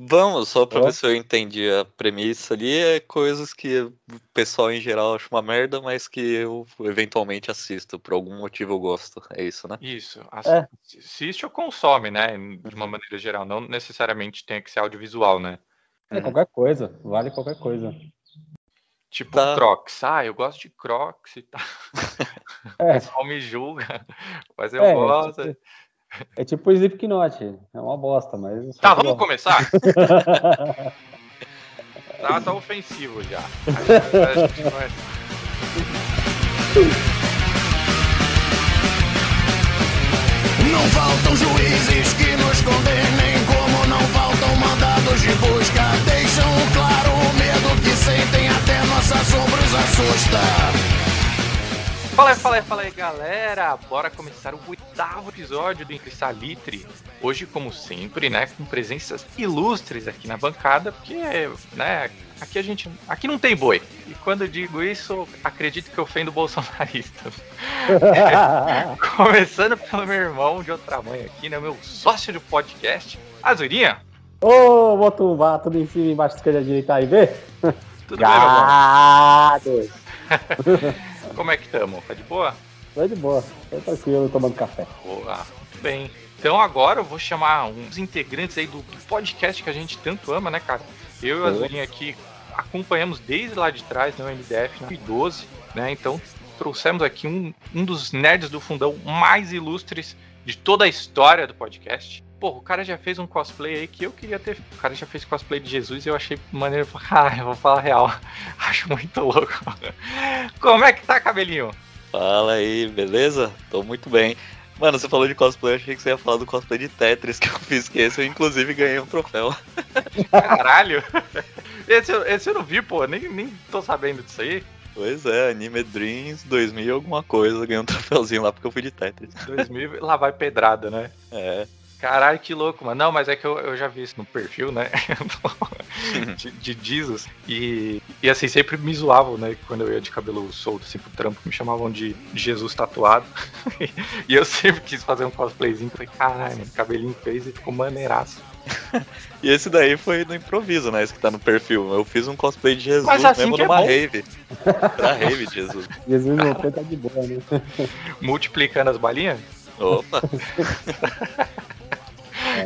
Vamos, só pra oh. ver se eu entendi a premissa ali, é coisas que o pessoal em geral acha uma merda, mas que eu eventualmente assisto, por algum motivo eu gosto. É isso, né? Isso. É. Assiste ou consome, né? De uma maneira geral. Não necessariamente tem que ser audiovisual, né? É, qualquer coisa. Vale qualquer coisa. Tipo tá. Crocs. Ah, eu gosto de Crocs e tal. É. O pessoal me julga, mas eu é, gosto. Tipo... É tipo o Slipknot, é uma bosta, mas. Tá, vamos começar? tá, tá ofensivo já. Não faltam juízes que nos condenem, como não faltam mandados de busca. Deixam claro o medo que sentem, até nossa sombra os assusta. Fala aí, fala aí, fala aí, galera! Bora começar o oitavo episódio do Incrisalitre. Hoje, como sempre, né, com presenças ilustres aqui na bancada, porque, né, aqui a gente, aqui não tem boi. E quando eu digo isso, acredito que eu ofendo bolsonaristas. Começando pelo meu irmão de outra mãe aqui, né, meu sócio de podcast, Azurinha. Ô, oh, Motubá, tudo em cima, embaixo, esquerda, direita, aí, vê? Tudo Gados. bem, meu irmão? Como é que estamos? Tá de boa? Tô de boa, tô tranquilo, tomando café. Boa, muito bem. Então agora eu vou chamar uns integrantes aí do, podcast que a gente tanto ama, né, cara? Eu e a Azulinha aqui acompanhamos desde lá de trás, no MDF, no 2012, né? Então trouxemos aqui um, um dos nerds do fundão mais ilustres de toda a história do podcast. Pô, o cara já fez um cosplay aí que eu queria ter. O cara já fez cosplay de Jesus e eu achei maneiro. Ah, eu vou falar real. Acho muito louco. Como é que tá, cabelinho? Fala aí, beleza? Tô muito bem. Mano, você falou de cosplay, eu achei que você ia falar do cosplay de Tetris que eu fiz, que esse eu inclusive ganhei um troféu. Caralho! Esse, esse eu não vi, pô, nem, nem tô sabendo disso aí. Pois é, Anime Dreams 2000 alguma coisa, ganhei um troféuzinho lá porque eu fui de Tetris. 2000, lá vai pedrada, né? É. Caralho, que louco, mano. Não, mas é que eu, eu já vi isso no perfil, né? de, de Jesus. E, e assim, sempre me zoavam, né? Quando eu ia de cabelo solto, assim, pro trampo, me chamavam de Jesus tatuado. e eu sempre quis fazer um cosplayzinho. Falei, caralho, mano, cabelinho fez e ficou maneiraço. e esse daí foi no improviso, né? Esse que tá no perfil. Eu fiz um cosplay de Jesus assim mesmo é numa é rave. pra rave de Jesus. Jesus não tá de boa, né? Multiplicando as balinhas? Opa!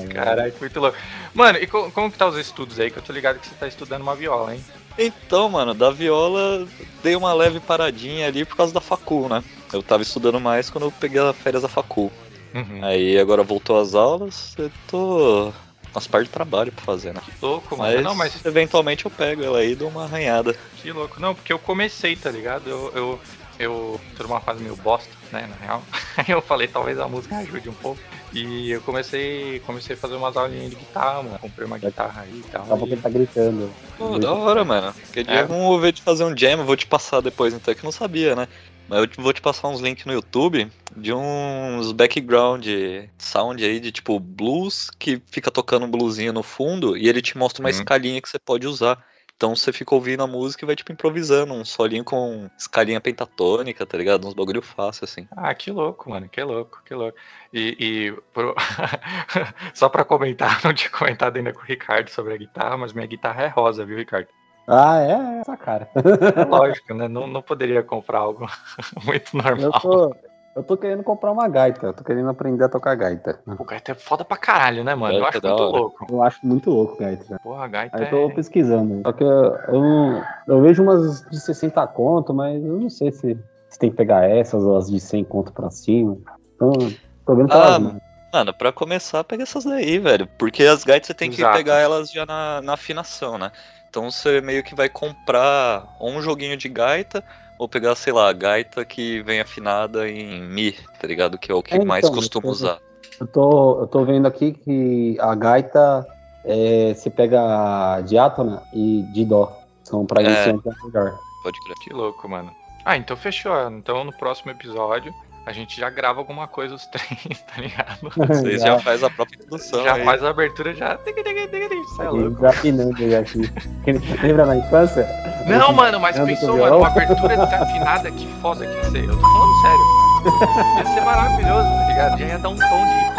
Caralho, muito louco. Mano, e como, como que tá os estudos aí? Que eu tô ligado que você tá estudando uma viola, hein? Então, mano, da viola dei uma leve paradinha ali por causa da facul, né? Eu tava estudando mais quando eu peguei as férias da facul. Uhum. Aí agora voltou às aulas, eu tô umas partes de trabalho pra fazer, né? Que louco, mano. Mas, não, mas eventualmente eu pego ela aí e dou uma arranhada. Que louco. Não, porque eu comecei, tá ligado? Eu, eu, eu tô numa fase meio bosta, né, na real. Aí eu falei, talvez a música ajude um pouco. E eu comecei, comecei a fazer umas aulinhas de guitarra, mano. Comprei uma guitarra aí e tal. Daqui a pouco ele tá gritando. Pô, da hora, mano. Quer dia é. vamos ver de fazer um jam, eu vou te passar depois, então, é que eu não sabia, né? Mas eu vou te passar uns links no YouTube de uns background sound aí de tipo blues que fica tocando um bluesinho no fundo e ele te mostra uma uhum. escalinha que você pode usar. Então você fica ouvindo a música e vai, tipo, improvisando um solinho com escalinha pentatônica, tá ligado? Uns bagulho fácil, assim. Ah, que louco, mano, que louco, que louco. E, e pro... só pra comentar, não tinha comentado ainda com o Ricardo sobre a guitarra, mas minha guitarra é rosa, viu, Ricardo? Ah, é? é essa cara. Lógico, né? Não, não poderia comprar algo muito normal. Eu tô, eu tô querendo comprar uma gaita, eu tô querendo aprender a tocar gaita. O gaita é foda pra caralho, né, mano? eu acho muito louco. Eu acho muito louco gaita. Né? Porra, gaita Aí eu tô é... pesquisando. Só que eu, eu, eu, vejo umas de 60 conto, mas eu não sei se, se tem que pegar essas ou as de 100 conto pra cima. Então, tô vendo ah, Mano, pra começar, pega essas daí, velho. Porque as gaitas você tem que Exato. pegar elas já na, na afinação, né? Então você meio que vai comprar um joguinho de gaita ou pegar, sei lá, a gaita que vem afinada em Mi, tá ligado? Que é o que é, mais então, costumo eu tô, usar. Eu tô, eu tô vendo aqui que a gaita é, se pega diátona e de dó. São pra é, melhor. Pode crer. Que louco, mano. Ah, então fechou. Então no próximo episódio a gente já grava alguma coisa os três, tá ligado? Vocês já, já faz a própria introdução. Já aí. faz a abertura, já. Sai é louco. Já aqui. Lembra na infância? Não, mano, mas pensou, mano, uma abertura desafinada, que foda que ia ser. Eu tô falando sério. Ia ser maravilhoso, tá ligado? Já ia dar um tom de.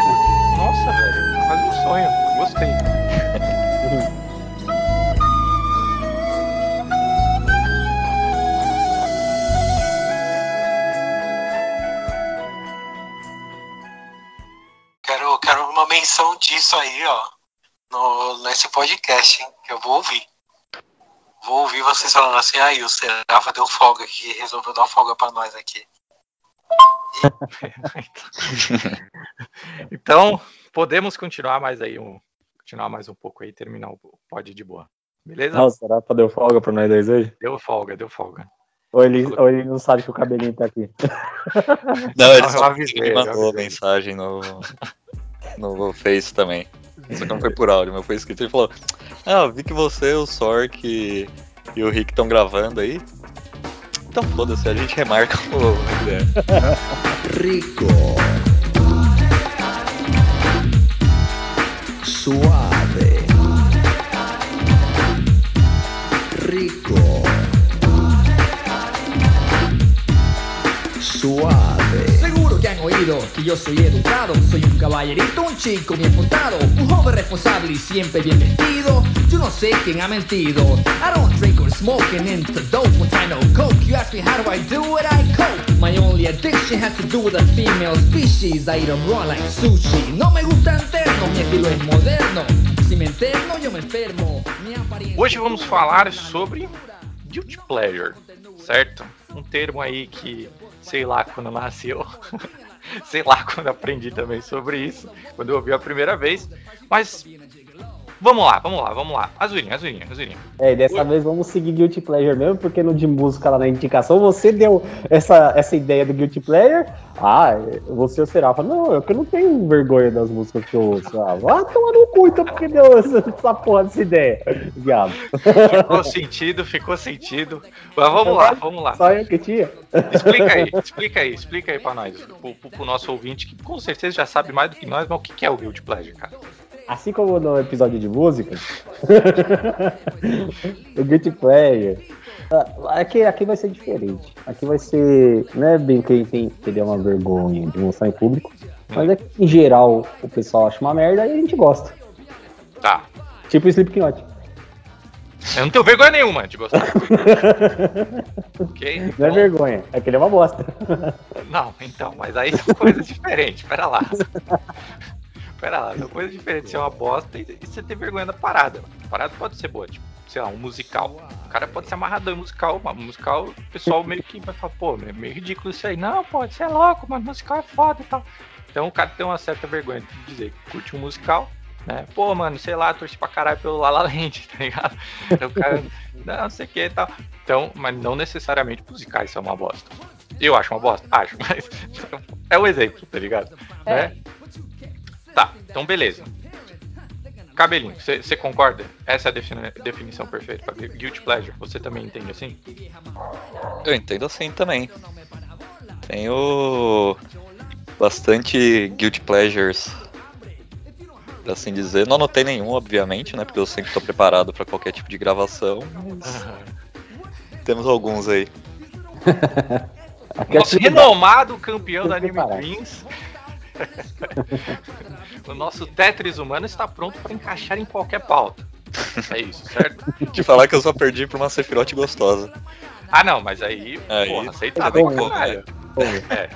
Nossa, velho, quase um sonho. Gostei. isso aí, ó, no, nesse podcast, hein, que eu vou ouvir. Vou ouvir vocês falando assim, aí o Serafa deu folga aqui, resolveu dar folga pra nós aqui. Então, podemos continuar mais aí um. Continuar mais um pouco aí, terminar o pod de boa. Beleza? Não, será que deu folga pra nós dois hoje? Deu folga, deu folga. Ou ele, ou ele não sabe que o cabelinho tá aqui? Não, ele eu só avisei, mandou avisei. mensagem no, no Face também. Só que não foi por áudio, mas foi escrito. Ele falou: Ah, vi que você, o Sork e o Rick estão gravando aí. Então foda-se, a gente remarca o. rico, suave, rico, suave. Que han oído que yo soy educado, soy un caballerito, un chico bien portado, un joven responsable y siempre bien vestido. Yo no sé quién ha mentido. I don't drink or smoke and into dope when I no coke. You ask me how do I do it, I cope. My only addiction has to do with a female species. I eat 'em raw like sushi. No me gusta interno, mi estilo es moderno. Si me interno, yo me enfermo. Hoje vamos falar sobre Guilty Pleasure, certo? Um termo aí que sei lá quando nasceu. sei lá quando aprendi também sobre isso, quando eu ouvi a primeira vez. Mas vamos lá, vamos lá, vamos lá. Azurinha, azurinha, azurinha. É, e dessa vez vamos seguir Guilty Pleasure mesmo, porque no de música lá na indicação você deu essa, essa ideia do Guilty Pleasure. Ah, você ou Serafa, não, é que eu não tenho vergonha das músicas que eu ouço. Ah, vai tomar no cu, então, porque deu essa, essa porra dessa ideia. Viado. Ficou sentido, ficou sentido. Mas vamos lá, vamos lá. Só eu que tinha. Explica aí, explica aí, explica aí pra nós, pro, pro- pro nosso ouvinte, que com certeza já sabe mais do que nós, mas o que é o Guilty Pleasure, cara? Assim como no episódio de música, o Guilty Pleasure. ah, Aqui, aqui vai ser diferente. Aqui vai ser. Não é bem quem tem que ter uma vergonha de mostrar em público. Mas é que, em geral, o pessoal acha uma merda e a gente gosta. Tá. Tipo o Slipknot. Eu não tenho vergonha nenhuma de gostar. ok? Não é Bom, vergonha, é que ele é uma bosta. Não, então, mas aí são coisas diferentes, pera lá. Pera lá, são coisas diferentes. Ser uma bosta e, e você ter vergonha da parada. A parada pode ser boa, tipo, sei lá, um musical. O cara pode ser amarradão em musical, mas musical, o pessoal meio que vai falar, pô, é meio ridículo isso aí. Não, pô, você é louco, mas musical é foda e tal. Então o cara tem uma certa vergonha de dizer que curte um musical, né? Pô, mano, sei lá, torci pra caralho pelo La La Land, tá ligado? Então o cara, não, sei o que e tal. Então, mas não necessariamente musicais são uma bosta. Eu acho uma bosta? Acho, mas é o exemplo, tá ligado? Né? Tá, então beleza. Cabelinho, você concorda? Essa é a defini- definição perfeita para Guilty Pleasure. Você também entende assim? Eu entendo assim também. Tenho bastante guilty pleasures, por assim dizer. Não anotei nenhum, obviamente, né? Porque eu sempre tô preparado pra qualquer tipo de gravação. Mas temos alguns aí. É Nosso renomado campeão da Anime preparado. O nosso Tetris humano está pronto para encaixar em qualquer pauta. É isso, certo? De falar que eu só perdi pra uma Sephiroth gostosa. Ah, não, mas aí, Aí, porra, aceitável tá pra bom. Pô, É.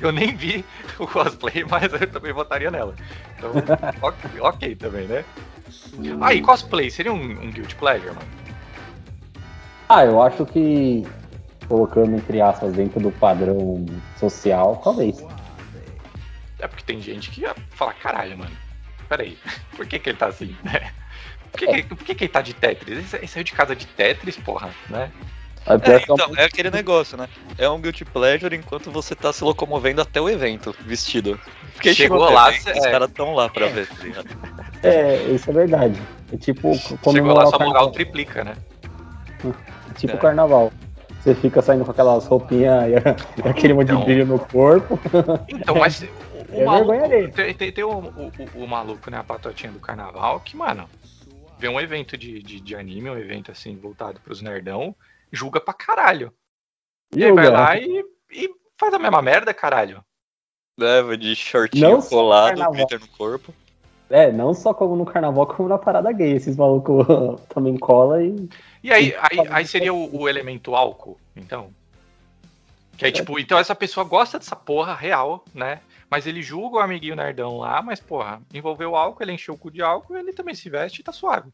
Eu nem vi o cosplay, mas eu também votaria nela. Então, ok, ok também, né? Ah, e cosplay seria um, um Guilty Pleasure, mano? Ah, eu acho que colocando entre aspas dentro do padrão social, talvez. É porque tem gente que ia falar, caralho, mano, peraí, por que que ele tá assim, né? Por que, que, por que, que ele tá de Tetris? Ele, sa- ele saiu de casa de Tetris, porra, né? É, é então, é aquele negócio, né? É um guilty pleasure enquanto você tá se locomovendo até o evento, vestido. Porque Chegou no lá, evento, cê- os é. caras tão lá pra ver, tá? É, isso é verdade. É tipo quando Chegou lá, é só carnaval. Mogal triplica, né? Tipo É. carnaval. Você fica saindo com aquelas roupinhas e, e aquele monte Então. de brilho no corpo. Então, mas o, É maluco. dele. Tem, tem, tem o, o, o- o maluco, né? A patotinha do carnaval, que, mano, vê um evento de, de, de anime, um evento assim, voltado pros nerdão, julga pra caralho. E aí vai lá e, e faz a mesma merda, caralho. Leva de shortinho Não colado, glitter no corpo. É, não só como no carnaval, como na parada gay. Esses malucos também cola e. E aí, aí, aí seria o, o elemento álcool, então. Que aí, tipo, então essa pessoa gosta dessa porra real, né? Mas ele julga o amiguinho nerdão lá, mas, porra, envolveu álcool, ele encheu o cu de álcool, ele também se veste e tá suave.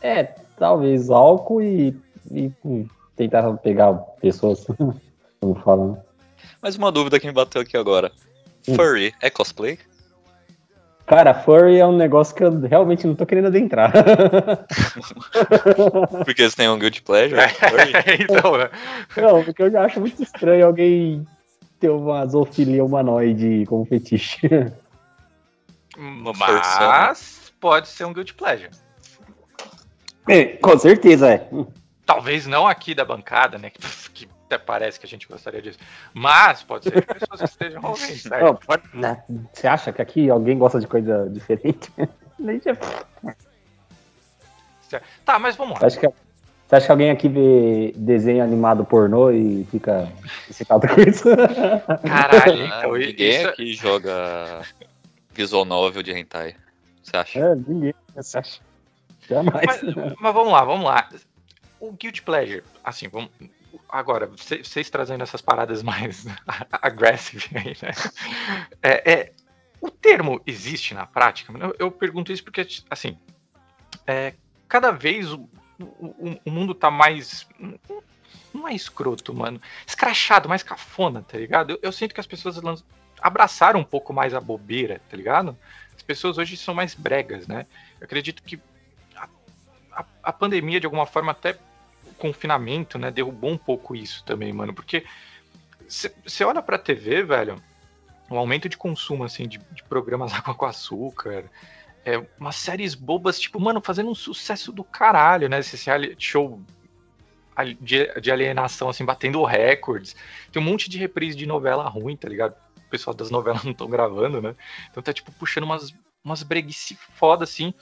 É, talvez álcool e, e, e tentar pegar pessoas, como falam. né? Mas uma dúvida que me bateu aqui agora. Hum. Furry é cosplay? Cara, furry é um negócio que eu realmente não tô querendo adentrar. Porque eles têm um guilty pleasure? Então, né? não, porque eu já acho muito estranho alguém ter uma zoofilia humanoide como fetiche. Mas pode ser um guilty pleasure. É, com certeza é. Talvez não aqui da bancada, né? Que, que até parece que a gente gostaria disso. Mas pode ser que pessoas que estejam ouvindo, certo? Não, pode- né? Você acha que aqui alguém gosta de coisa diferente? Tá, mas vamos lá. acha que, você acha que alguém aqui vê desenho animado pornô e fica excitado com isso? Caralho, Ah, então ninguém isso, aqui joga visual novel de hentai. Você acha? É, ninguém. Você acha? Jamais. Mas, mas vamos lá, vamos lá. O Guilty Pleasure, assim, vamos. Agora, vocês vocês trazendo essas paradas mais aggressive aí, né? É, é, o termo existe na prática? Eu, eu pergunto isso porque, assim, é, cada vez o, o, o mundo tá mais. Não é escroto, mano. Escrachado, mais cafona, tá ligado? Eu, eu sinto que as pessoas abraçaram um pouco mais a bobeira, tá ligado? As pessoas hoje são mais bregas, né? Eu acredito que a, a pandemia, de alguma forma, até o confinamento, né, derrubou um pouco isso também, mano. Porque você olha pra TV, velho, o aumento de consumo, assim, de, de programas água com açúcar, é, umas séries bobas, tipo, mano, fazendo um sucesso do caralho, né? Esse show de, de alienação, assim, batendo recordes. Tem um monte de reprise de novela ruim, tá ligado? O pessoal das novelas não estão gravando, né? Então tá, tipo, puxando umas, umas breguice foda, assim.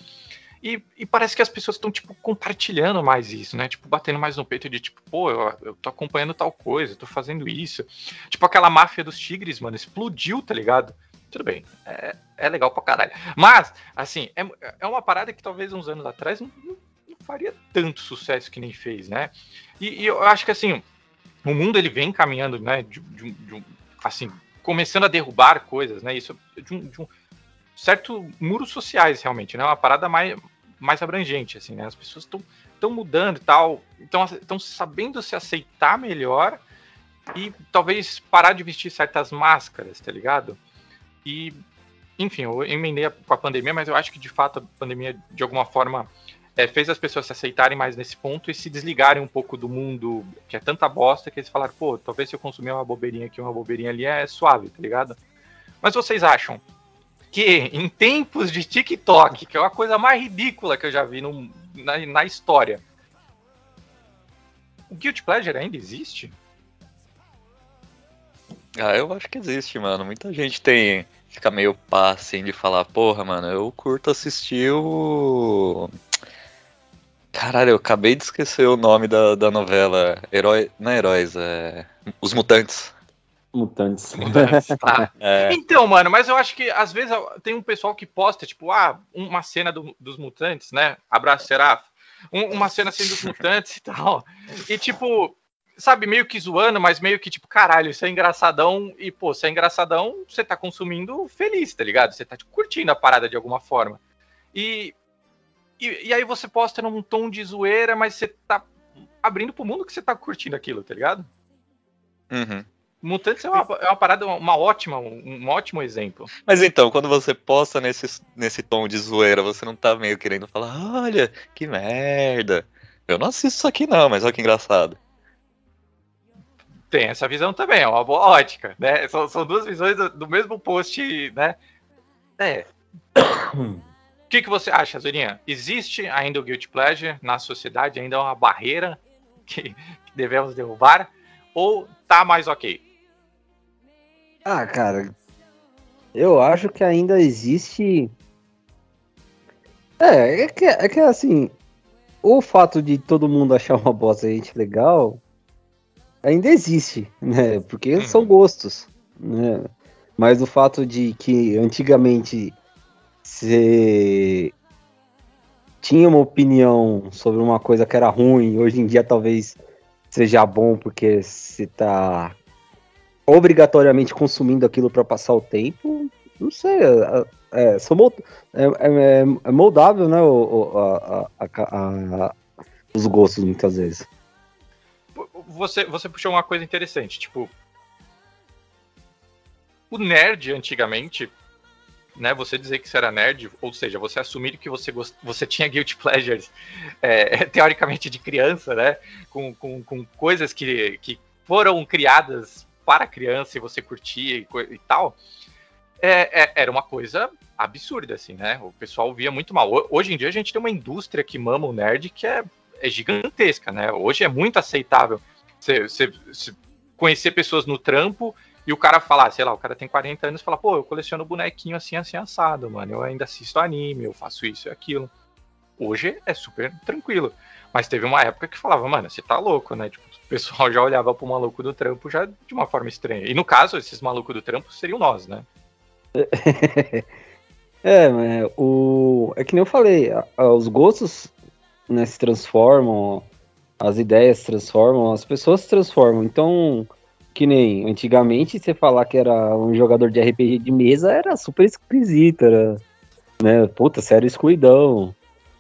E, e parece que as pessoas estão, tipo, compartilhando mais isso, né? Tipo, batendo mais no peito de, tipo, pô, eu, eu tô acompanhando tal coisa, tô fazendo isso. Tipo, aquela máfia dos tigres, mano, explodiu, tá ligado? Tudo bem, é, é legal pra caralho. Mas, assim, é, é uma parada que talvez uns anos atrás não, não- não faria tanto sucesso que nem fez, né? E, e eu acho que, assim, o mundo ele vem caminhando, né? De, de de um- assim, começando a derrubar coisas, né? Isso de um, de um certo muros sociais, realmente, né? Uma parada mais, mais abrangente, assim, né? As pessoas estão estão mudando e tal, estão sabendo se aceitar melhor e talvez parar de vestir certas máscaras, tá ligado? E, enfim, eu emendei com a pandemia, mas eu acho que de fato a pandemia, de alguma forma, é, fez as pessoas se aceitarem mais nesse ponto e se desligarem um pouco do mundo que é tanta bosta que eles falaram, pô, talvez se eu consumir uma bobeirinha aqui, uma bobeirinha ali, é suave, tá ligado? Mas vocês acham que em tempos de TikTok, que é uma coisa mais ridícula que eu já vi no- na, na história, o Guilty Pleasure ainda existe? Ah, eu acho que existe, mano. Muita gente tem. Fica meio pá assim de falar, porra, mano, eu curto assistir o. Caralho, eu acabei de esquecer o nome da, da novela. Herói. Não é Heróis, é. Os Mutantes. Mutantes. Tá. É, Então, mano, mas eu acho que às vezes tem um pessoal que posta, tipo, ah, uma cena do- dos mutantes, né? Abraço, Seraf. Um- uma cena assim dos mutantes e tal. E, tipo, sabe, meio que zoando, mas meio que, tipo, caralho, isso é engraçadão. E, pô, se é engraçadão, você tá consumindo feliz, tá ligado? Você tá tipo, curtindo a parada de alguma forma. E, e, e aí você posta num tom de zoeira, mas você tá abrindo pro mundo que você tá curtindo aquilo, tá ligado? uhum. Mutantes é uma, é uma parada, uma ótima, um, um ótimo exemplo. Mas então, quando você posta nesse, nesse tom de zoeira, você não tá meio querendo falar, olha, que merda. Eu não assisto isso aqui não, mas olha que engraçado. Tem essa visão também, é uma boa ótica, né? São, são duas visões do, do mesmo post, né? É. O que, que você acha, Zurinha? Existe ainda o Guilty Pleasure na sociedade? Ainda é uma barreira que, que devemos derrubar? Ou tá mais ok? Ah, cara, eu acho que ainda existe. É, é que, é que assim, o fato de todo mundo achar uma bosta gente legal ainda existe, né? Porque são gostos, né? Mas o fato de que antigamente você tinha uma opinião sobre uma coisa que era ruim, hoje em dia talvez seja bom porque você tá obrigatoriamente consumindo aquilo para passar o tempo, não sei. É, é, é, é, é moldável, né? O a, a, a, os gostos, muitas vezes. Você, você puxou uma coisa interessante, tipo. O nerd, antigamente, né, você dizer que você era nerd, ou seja, você assumir que você, gost... você tinha guilty pleasures, é, teoricamente de criança, né, com, com, com coisas que, que foram criadas para criança e você curtia e, e tal, é, é, era uma coisa absurda, assim, né? O pessoal via muito mal. Hoje em dia a gente tem uma indústria que mama o nerd que é, é gigantesca, né? Hoje é muito aceitável você, conhecer pessoas no trampo e o cara falar, sei lá, o cara tem 40 anos e fala, pô, eu coleciono bonequinho assim, assim, assado, mano. Eu ainda assisto anime, eu faço isso e aquilo. Hoje é super tranquilo. Mas teve uma época que falava, mano, você tá louco, né? Tipo, o pessoal já olhava pro maluco do trampo já de uma forma estranha. E no caso, esses malucos do trampo seriam nós, né? é, mas o... é que nem eu falei, os gostos né, se transformam, as ideias se transformam, as pessoas se transformam. Então, que nem antigamente você falar que era um jogador de RPG de mesa era super esquisito, era, né, puta, sério excluidão.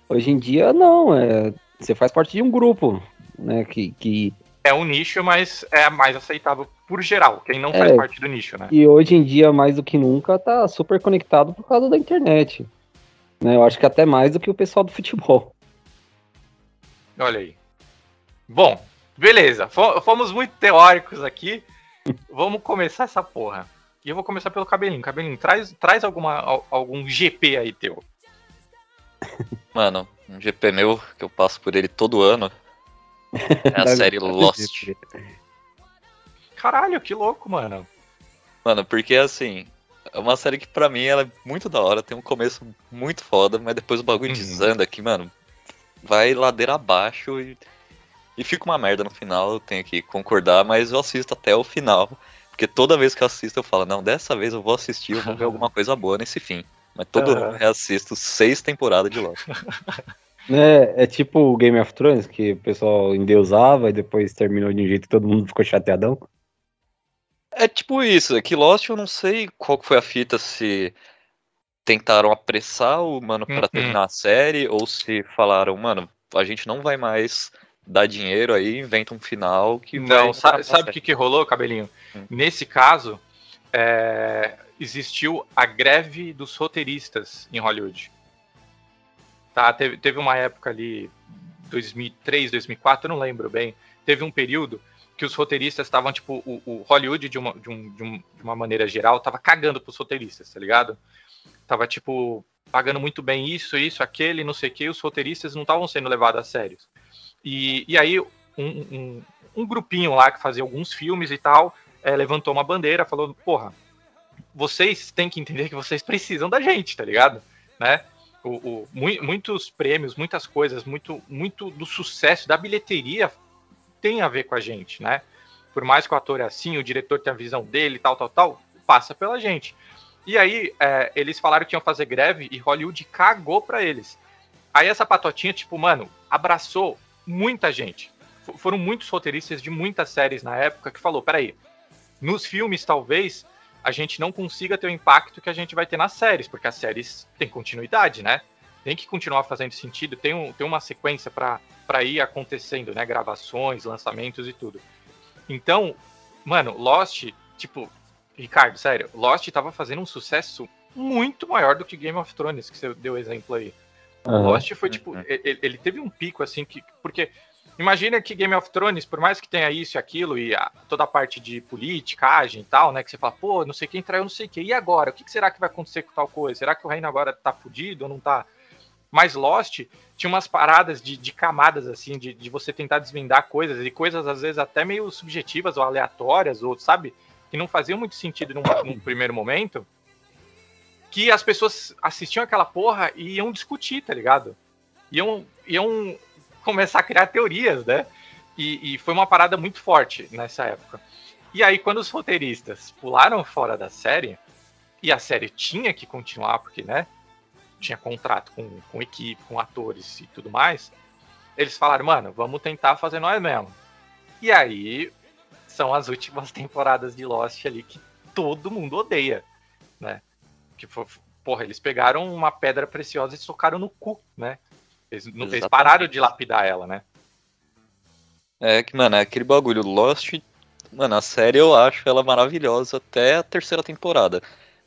Hoje em dia, não, é, você faz parte de um grupo, né, que, que... É um nicho, mas é mais aceitável por geral, quem não faz é, parte do nicho, né? E hoje em dia, mais do que nunca, tá super conectado por causa da internet. Né? Eu acho que até mais do que o pessoal do futebol. Olha aí. Bom, beleza. Fomos muito teóricos aqui. Vamos começar essa porra. E eu vou começar pelo cabelinho. Cabelinho, traz, traz alguma, algum GP aí teu. Mano, um GP meu, que eu passo por ele todo ano. É a série Lost. Caralho, que louco, mano. Mano, porque assim, é uma série que pra mim ela é muito da hora, tem um começo muito foda, mas depois o bagulho uhum. desanda aqui, mano. Vai ladeira abaixo e, e fica uma merda no final, eu tenho que concordar, mas eu assisto até o final. Porque toda vez que eu assisto eu falo, não, dessa vez eu vou assistir, eu vou ver alguma coisa boa nesse fim. Mas todo uhum. ano eu reassisto seis temporadas de Lost. É, é tipo o Game of Thrones, que o pessoal endeusava e depois terminou de um jeito que todo mundo ficou chateadão. É tipo isso, é que Lost eu não sei qual foi a fita, se tentaram apressar o mano para uhum. terminar a série, ou se falaram, mano, a gente não vai mais dar dinheiro aí, inventa um final que Não, sabe, sabe o que, que rolou, cabelinho? Hum. Nesse caso, é, existiu a greve dos roteiristas em Hollywood. Tá, teve, teve uma época ali, 2003, 2004, eu não lembro bem, teve um período que os roteiristas estavam, tipo, o, o Hollywood, de uma, de, um, de, um, de, uma maneira geral, tava cagando pros roteiristas, tá ligado? Tava, tipo, pagando muito bem isso, isso, aquele, não sei o que, os roteiristas não estavam sendo levados a sério. E, e aí, um, um, um, grupinho lá que fazia alguns filmes e tal, é, levantou uma bandeira, falou, porra, vocês têm que entender que vocês precisam da gente, tá ligado? Né? O, o, muitos prêmios, muitas coisas, muito, muito do sucesso da bilheteria tem a ver com a gente, né? Por mais que o ator é assim, o diretor tem a visão dele, tal, tal, tal, passa pela gente. E aí, é, eles falaram que iam fazer greve e Hollywood cagou pra eles. Aí essa patotinha, tipo, mano, abraçou muita gente. F foram muitos roteiristas de muitas séries na época que falou, peraí, nos filmes talvez a gente não consiga ter o impacto que a gente vai ter nas séries, porque as séries têm continuidade, né? Tem que continuar fazendo sentido, tem, um, tem uma sequência para ir acontecendo, né? Gravações, lançamentos e tudo. Então, mano, Lost, tipo, Ricardo, sério, Lost tava fazendo um sucesso muito maior do que Game of Thrones, que você deu exemplo aí. Uhum. Lost foi tipo, uhum. ele, ele, teve um pico assim que. Porque imagina que Game of Thrones, por mais que tenha isso e aquilo, e a, toda a parte de politicagem e tal, né? Que você fala, pô, não sei quem traiu, não sei o quê. E agora? O que, que será que vai acontecer com tal coisa? Será que o reino agora tá fudido ou não tá? Mas Lost tinha umas paradas de, de camadas, assim, de, de, você tentar desvendar coisas, e coisas às vezes até meio subjetivas ou aleatórias, ou sabe? Que não faziam muito sentido num, num primeiro momento. Que as pessoas assistiam aquela porra e iam discutir, tá ligado? Iam, iam começar a criar teorias, né? E, e foi uma parada muito forte nessa época. E aí, quando os roteiristas pularam fora da série, e a série tinha que continuar, porque, né? tinha contrato com, com equipe, com atores e tudo mais, eles falaram, mano, vamos tentar fazer nós mesmo. E aí são as últimas temporadas de Lost ali que todo mundo odeia, né? Que foi, porra, eles pegaram uma pedra preciosa e socaram no cu, né? Eles, não, eles pararam de lapidar ela, né? É que, mano, é aquele bagulho. Lost, mano, a série eu acho ela maravilhosa até a terceira temporada.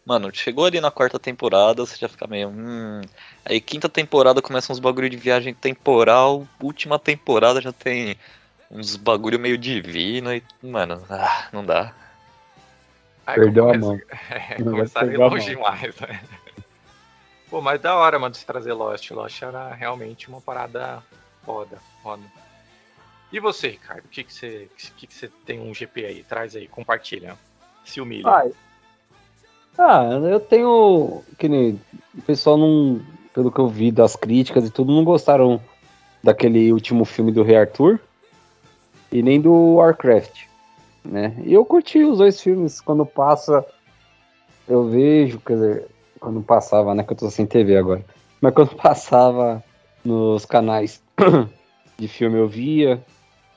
Mano, chegou ali na quarta temporada, você já fica meio. Hum. Aí quinta temporada começa uns bagulho de viagem temporal. Última temporada já tem uns bagulho meio divino e. Mano, ah, não dá. Aí Perdeu a começa- mão. É, começaram a ir a longe demais, né? Pô, mas da hora, mano, de se trazer Lost. Lost era realmente uma parada foda, foda. E você, Ricardo? O que que você, o que que você tem um GP aí? Traz aí, compartilha. Se humilha. Ah, ah, eu tenho. Que nem. O pessoal não. Pelo que eu vi das críticas e tudo, não gostaram daquele último filme do Rei Arthur e nem do Warcraft. Né? E eu curti os dois filmes. Quando passa, eu vejo, quer dizer, quando passava, né? Que eu tô sem TV agora. Mas quando passava nos canais de filme eu via.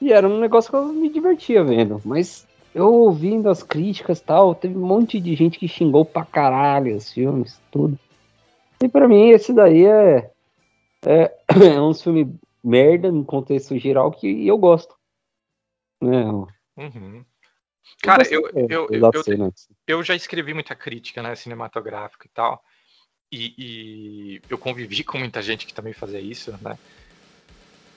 E era um negócio que eu me divertia vendo. Mas eu ouvindo as críticas tal, teve um monte de gente que xingou pra caralho os filmes, tudo. E pra mim, esse daí é, é, é um filme merda no contexto geral que eu gosto. Né? Eu Uhum. Cara, eu, eu, eu, eu, cenas. eu já escrevi muita crítica, né, cinematográfica e tal. E, e eu convivi com muita gente que também fazia isso, né?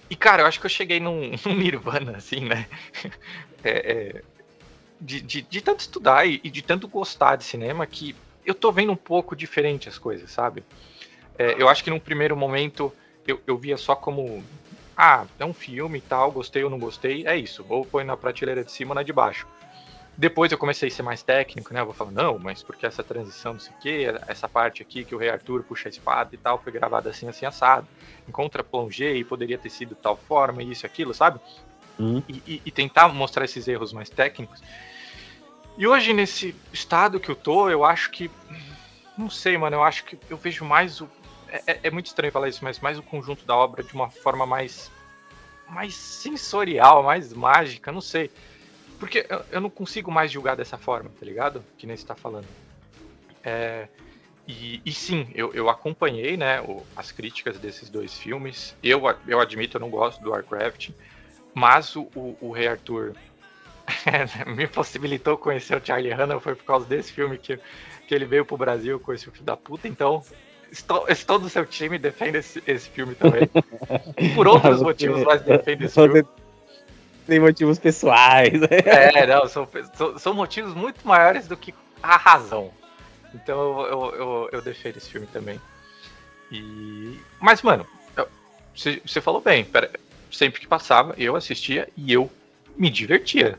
E, cara, eu acho que eu cheguei num, num nirvana, assim, né? É, é, de, de, de tanto estudar e, e de tanto gostar de cinema que eu tô vendo um pouco diferente as coisas, sabe? É, eu acho que num primeiro momento eu, eu via só como. Ah, é um filme e tal, gostei ou não gostei, é isso. Ou põe na prateleira de cima ou na de baixo. Depois eu comecei a ser mais técnico, né? Eu vou falar, não, mas porque essa transição, não sei o quê, essa parte aqui que o Rei Arthur puxa a espada e tal, foi gravada assim, assim, assado. Encontra plongé e poderia ter sido de tal forma, isso e aquilo, sabe? Hum. E, e- e tentar mostrar esses erros mais técnicos. E hoje, nesse estado que eu tô, eu acho que. Não sei, mano, eu acho que eu vejo mais o. É, é- é muito estranho falar isso, mas mais o conjunto da obra de uma forma mais. mais sensorial, mais mágica, não sei. Porque eu, eu não consigo mais julgar dessa forma, tá ligado? Que nem você tá falando. É, e, e sim, eu, eu acompanhei né, o- as críticas desses dois filmes. Eu, eu admito, eu não gosto do Warcraft, mas o, o, o Rei Arthur me possibilitou conhecer o Charlie Hanna. Foi por causa desse filme que, que ele veio pro Brasil com esse filho da puta. Então, estou, estou do seu time, defende esse, esse filme também. por outros Você- motivos, mas defende esse filme. Tem motivos pessoais. É, não, são, são, são motivos muito maiores do que a razão. Então eu, eu, eu, eu defendo esse filme também. E... Mas, mano, você você falou bem. pera- sempre que passava, eu assistia e eu me divertia.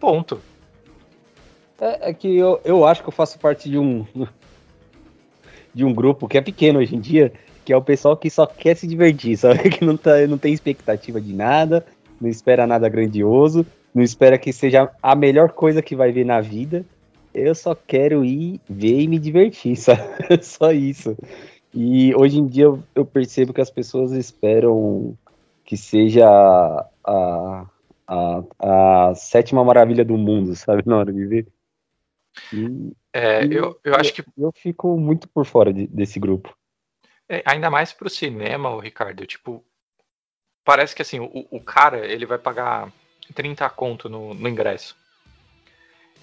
Ponto. É, é que eu, eu acho que eu faço parte de um de um grupo que é pequeno hoje em dia, que é o pessoal que só quer se divertir, sabe? Que não, tá, não tem expectativa de nada, não espera nada grandioso, não espera que seja a melhor coisa que vai ver na vida. Eu só quero ir ver e me divertir, sabe? Só isso. E hoje em dia eu, percebo que as pessoas esperam que seja a, a, a sétima maravilha do mundo, sabe? Na hora de ver. E É, eu, eu acho que eu fico muito por fora de- desse grupo. É, ainda mais pro cinema, o Ricardo, tipo, parece que assim, o, o cara, ele vai pagar 30 conto no, no ingresso.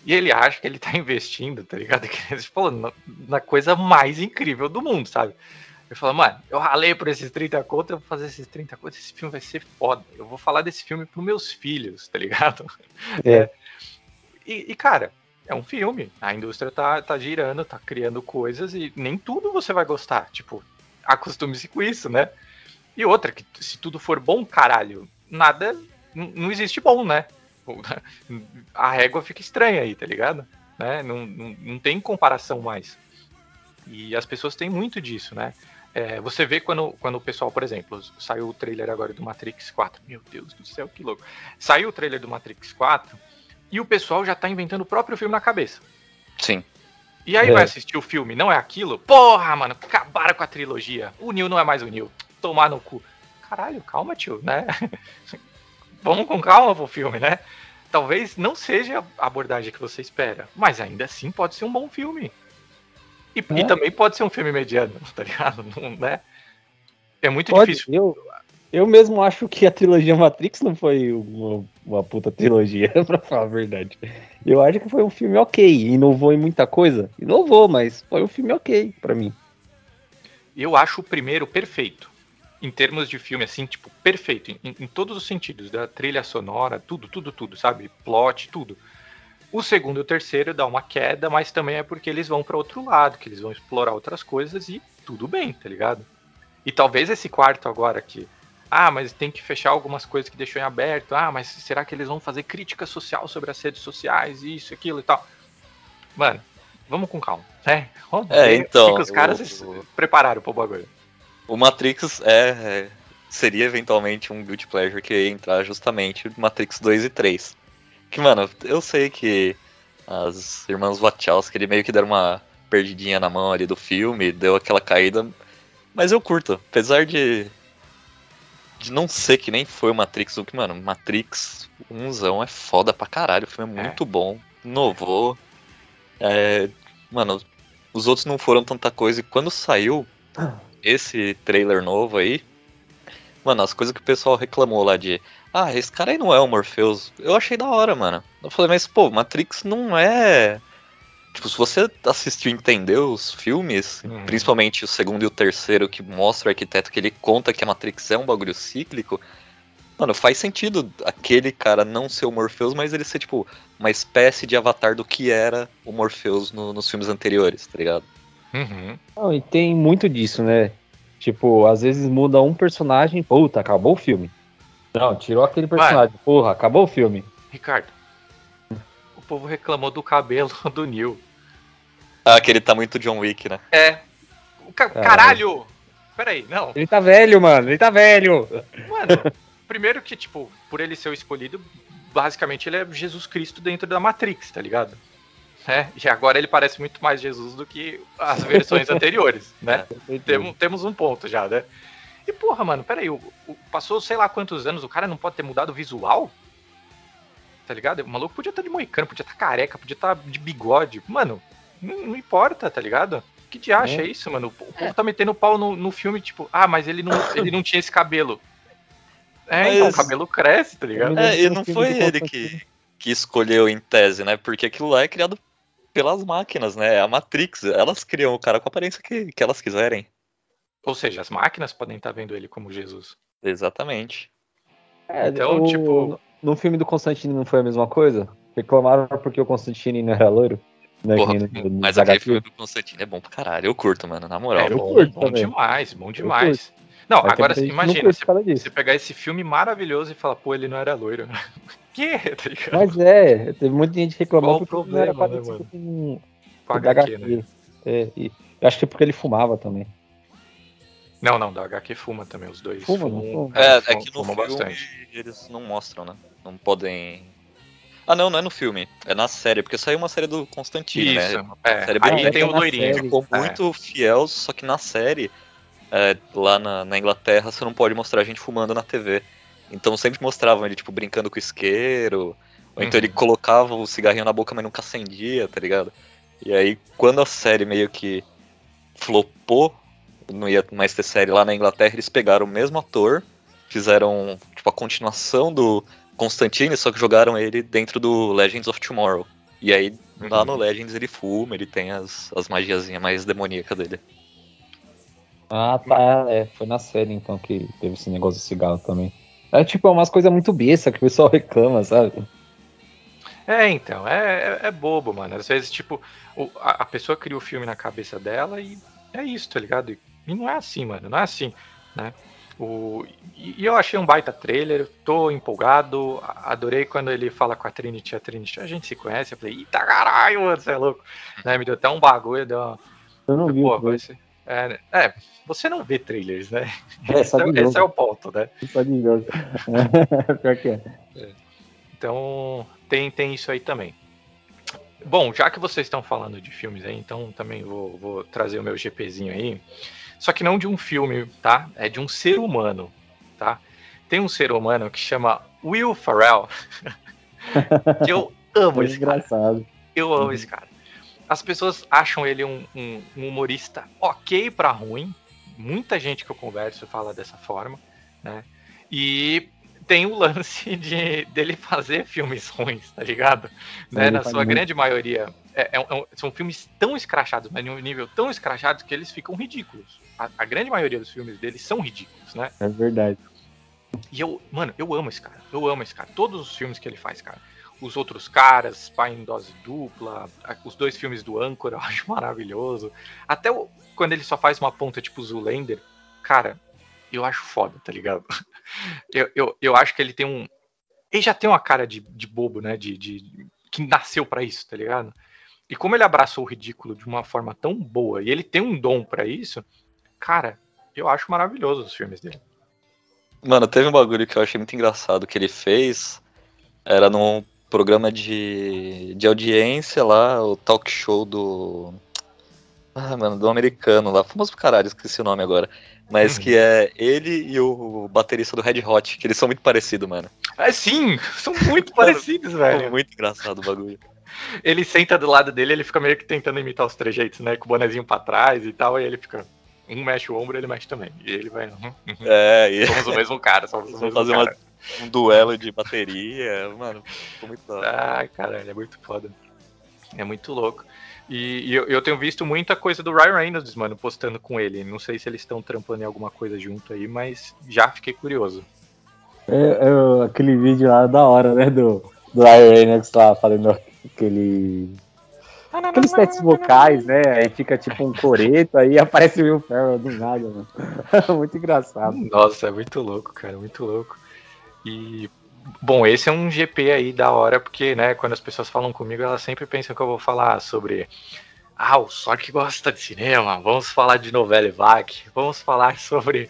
E ele acha que ele tá investindo, tá ligado? Que ele falou, na, na coisa mais incrível do mundo, sabe? Eu falo, mano, eu ralei por esses 30 conto, eu vou fazer esses 30 conto, esse filme vai ser foda. Eu vou falar desse filme pros meus filhos, tá ligado? É. E, e, cara, é um filme. A indústria tá, tá girando, tá criando coisas e nem tudo você vai gostar. Tipo, acostume-se com isso, né? E outra, que se tudo for bom, caralho, nada. Não existe bom, né? A régua fica estranha aí, tá ligado? Né? Não, não, não tem comparação mais. E as pessoas têm muito disso, né? É, você vê quando, quando o pessoal, por exemplo, saiu o trailer agora do Matrix 4. Meu Deus do céu, que louco. Saiu o trailer do Matrix 4 e o pessoal já tá inventando o próprio filme na cabeça. Sim. E aí É. vai assistir o filme, não é aquilo? Porra, mano, acabaram com a trilogia. O Neil não é mais o Neil. Tomar no cu. Caralho, calma, tio, né? Vamos com calma pro filme, né? talvez não seja a abordagem que você espera, mas ainda assim pode ser um bom filme. E, e É. também pode ser um filme mediano, tá ligado? Não, né? É muito Pode, difícil. eu, eu mesmo acho que a trilogia Matrix não foi uma, uma puta trilogia, pra falar a verdade. Eu acho que foi um filme ok, inovou em muita coisa. Inovou, mas foi um filme ok pra mim. Eu acho o primeiro perfeito. Em termos de filme, assim, tipo, perfeito. Em, em todos os sentidos. Da trilha sonora, tudo, tudo, tudo, sabe? Plot, tudo. O segundo e o terceiro dá uma queda, mas também é porque eles vão para outro lado, que eles vão explorar outras coisas e tudo bem, tá ligado? E talvez esse quarto agora aqui. Ah, mas tem que fechar algumas coisas que deixou em aberto. Ah, mas será que eles vão fazer crítica social sobre as redes sociais, isso, aquilo e tal? Mano, vamos com calma, né? Vamos É, ver então, o que os caras o- prepararam pro bagulho. O Matrix é, é- seria eventualmente um guilty pleasure que ia entrar justamente Matrix 2 e 3. Que, mano, eu sei que as irmãs Wachowski, ele meio que deram uma perdidinha na mão ali do filme, deu aquela caída, mas eu curto. Apesar de de não ser que nem foi o Matrix 1, que, mano, Matrix 1 é foda pra caralho, o filme é É. muito bom, inovou. É, mano, os outros não foram tanta coisa, e quando saiu esse trailer novo aí, mano, as coisas que o pessoal reclamou lá de, ah, esse cara aí não é o Morpheus, eu achei da hora, mano. Eu falei, mas pô, Matrix não é. Tipo, se você assistiu e entendeu os filmes, Uhum. principalmente o segundo e o terceiro, que mostra o arquiteto que ele conta que a Matrix é um bagulho cíclico, mano, faz sentido aquele cara não ser o Morpheus, mas ele ser, tipo, uma espécie de avatar do que era o Morpheus no- nos filmes anteriores, tá ligado? Uhum. Não, e tem muito disso, né? Tipo, às vezes muda um personagem, puta, acabou o filme. Não, tirou aquele personagem, porra, acabou o filme. Ricardo, o povo reclamou do cabelo do Neil. Ah, que ele tá muito John Wick, né? É. Ca- Caralho. Caralho! Peraí, não. Ele tá velho, mano, ele tá velho. Mano, primeiro que, tipo, por ele ser o escolhido, basicamente ele é Jesus Cristo dentro da Matrix, tá ligado? É, e agora ele parece muito mais Jesus do que as versões anteriores, né? Temos, temos um ponto já, né? E porra, mano, peraí, o, o, passou sei lá quantos anos, o cara não pode ter mudado o visual? Tá ligado? O maluco podia estar de moicano, podia estar careca, podia estar de bigode. Mano, não, não importa, tá ligado? Que de acha É. isso, mano? O povo tá metendo pau no, no filme, tipo, ah, mas ele não, ele não tinha esse cabelo. É, Mas- então, o cabelo cresce, tá ligado? É, e não foi ele que, que escolheu em tese, né? Porque aquilo lá é criado pelas máquinas, né? A Matrix, elas criam o cara com a aparência que, que elas quiserem. Ou seja, as máquinas podem estar vendo ele como Jesus. Exatamente. É, Então, o- tipo- No filme do Constantine não foi a mesma coisa? Reclamaram porque o Constantine não era loiro? Né, Porra, que no- mas aquele HQ. filme do Constantine é bom pra caralho. Eu curto, mano, na moral. É eu bom, curto bom também. demais, bom demais. Não, Mas agora que imagina, você, você pegar esse filme maravilhoso e falar, pô, ele não era loiro. que? Tá? Mas é, teve muita gente que reclamou Qual o porque não era problema, né, parecido mano? com Com o da HQ, HQ. né? É, e eu acho que é porque ele fumava também. Não, não, da HQ fuma também, os dois. Fuma, fumam, não fuma? É, é que no filme bastante. eles não mostram, né? Não podem. Ah, não, não é no filme. É na série, porque saiu uma série do Constantine, Isso, né? é. série bem Aí feita tem o loirinho. Ficou É. muito fiel, só que na série, é, lá na, na Inglaterra, você não pode mostrar a gente fumando na TV. Então sempre mostravam ele, tipo, brincando com o isqueiro, ou então Uhum. ele colocava o cigarrinho na boca, mas nunca acendia, tá ligado? E aí, quando a série meio que flopou, não ia mais ter série lá na Inglaterra, eles pegaram o mesmo ator, fizeram, tipo, a continuação do Constantine, só que jogaram ele dentro do Legends of Tomorrow. E aí, lá Uhum. no Legends ele fuma, ele tem as, as magiazinhas mais demoníacas dele. Ah, tá. É, foi na série então que teve esse negócio de cigarro também. É tipo, é umas coisas muito besta que o pessoal reclama, sabe? É, então, é, é, é bobo, mano. Às vezes, tipo, o- a, a pessoa cria o filme na cabeça dela e é isso, tá ligado? E, e não é assim, mano, não é assim, né? O, e, eu achei um baita trailer, tô empolgado, adorei quando ele fala com a Trinity, a Trinity, a gente se conhece, eu falei, eita caralho, você é louco. Né, me deu até um bagulho, deu uma, Eu não vi pô, vai ser- é, né? é, você não vê trailers, né? É, Esse é, esse é o ponto, né? De jogo. Pior que é. Então, tem, tem isso aí também. Bom, já que vocês estão falando de filmes aí, então também vou, vou trazer o meu GPzinho aí. Só que não de um filme, tá? É de um ser humano, tá? Tem um ser humano que chama Will Ferrell. Que eu amo esse cara. engraçado. Eu amo esse cara. As pessoas acham ele um, um- um humorista ok pra ruim. Muita gente que eu converso fala dessa forma, né? E tem o lance de dele fazer filmes ruins, tá ligado? Né? Na sua grande maioria. é- é é são filmes tão escrachados, mas em um nível tão escrachado que eles ficam ridículos. A, a grande maioria dos filmes dele são ridículos, né? É verdade. E eu, mano, eu amo esse cara. Eu amo esse cara. Todos os filmes que ele faz, cara. Os outros caras, Pai em Dose Dupla, os dois filmes do Anchor, eu acho maravilhoso. Até o- quando ele só faz uma ponta tipo Zoolander, cara, eu acho foda, tá ligado? Eu, eu, eu acho que ele tem um. Ele já tem uma cara de, de bobo, né? De, de- que nasceu pra isso, tá ligado? E como ele abraçou o ridículo de uma forma tão boa, e ele tem um dom pra isso, cara, eu acho maravilhoso os filmes dele. Mano, teve um bagulho que eu achei muito engraçado que ele fez. Era num programa de, de audiência lá, o talk show do. Ah, mano, do americano lá, famoso pro caralho, esqueci o nome agora. Mas Uhum. que é ele e o baterista do Red Hot, que eles são muito parecidos, mano. É sim, são muito parecidos, velho. muito engraçado o bagulho. Ele senta do lado dele, ele fica meio que tentando imitar os trejeitos, né? Com o bonezinho pra trás e tal, e ele fica. Um mexe o ombro, ele mexe também. E ele vai. "Uhum, uhum, É, e Somos o mesmo cara, somos o mesmo fazer uma- cara. um duelo de bateria. Mano, ficou muito da hora. Ai, caralho, é muito foda. É muito louco. E, e eu, eu tenho visto muita coisa do Ryan Reynolds, mano, postando com ele. Não sei se eles estão trampando em alguma coisa junto aí, mas já fiquei curioso. É, é, aquele vídeo lá da hora, né? Do, do Ryan Reynolds lá falando aquele. Aqueles testes vocais, né? Aí fica tipo um coreto, aí aparece o Will Ferrell do nada, mano. Muito engraçado. Nossa, é muito louco, cara, muito louco. E bom, esse é um GP aí da hora, porque, né, quando as pessoas falam comigo, elas sempre pensam que eu vou falar sobre ah, o só que gosta de cinema, vamos falar de novela Vac, vamos falar sobre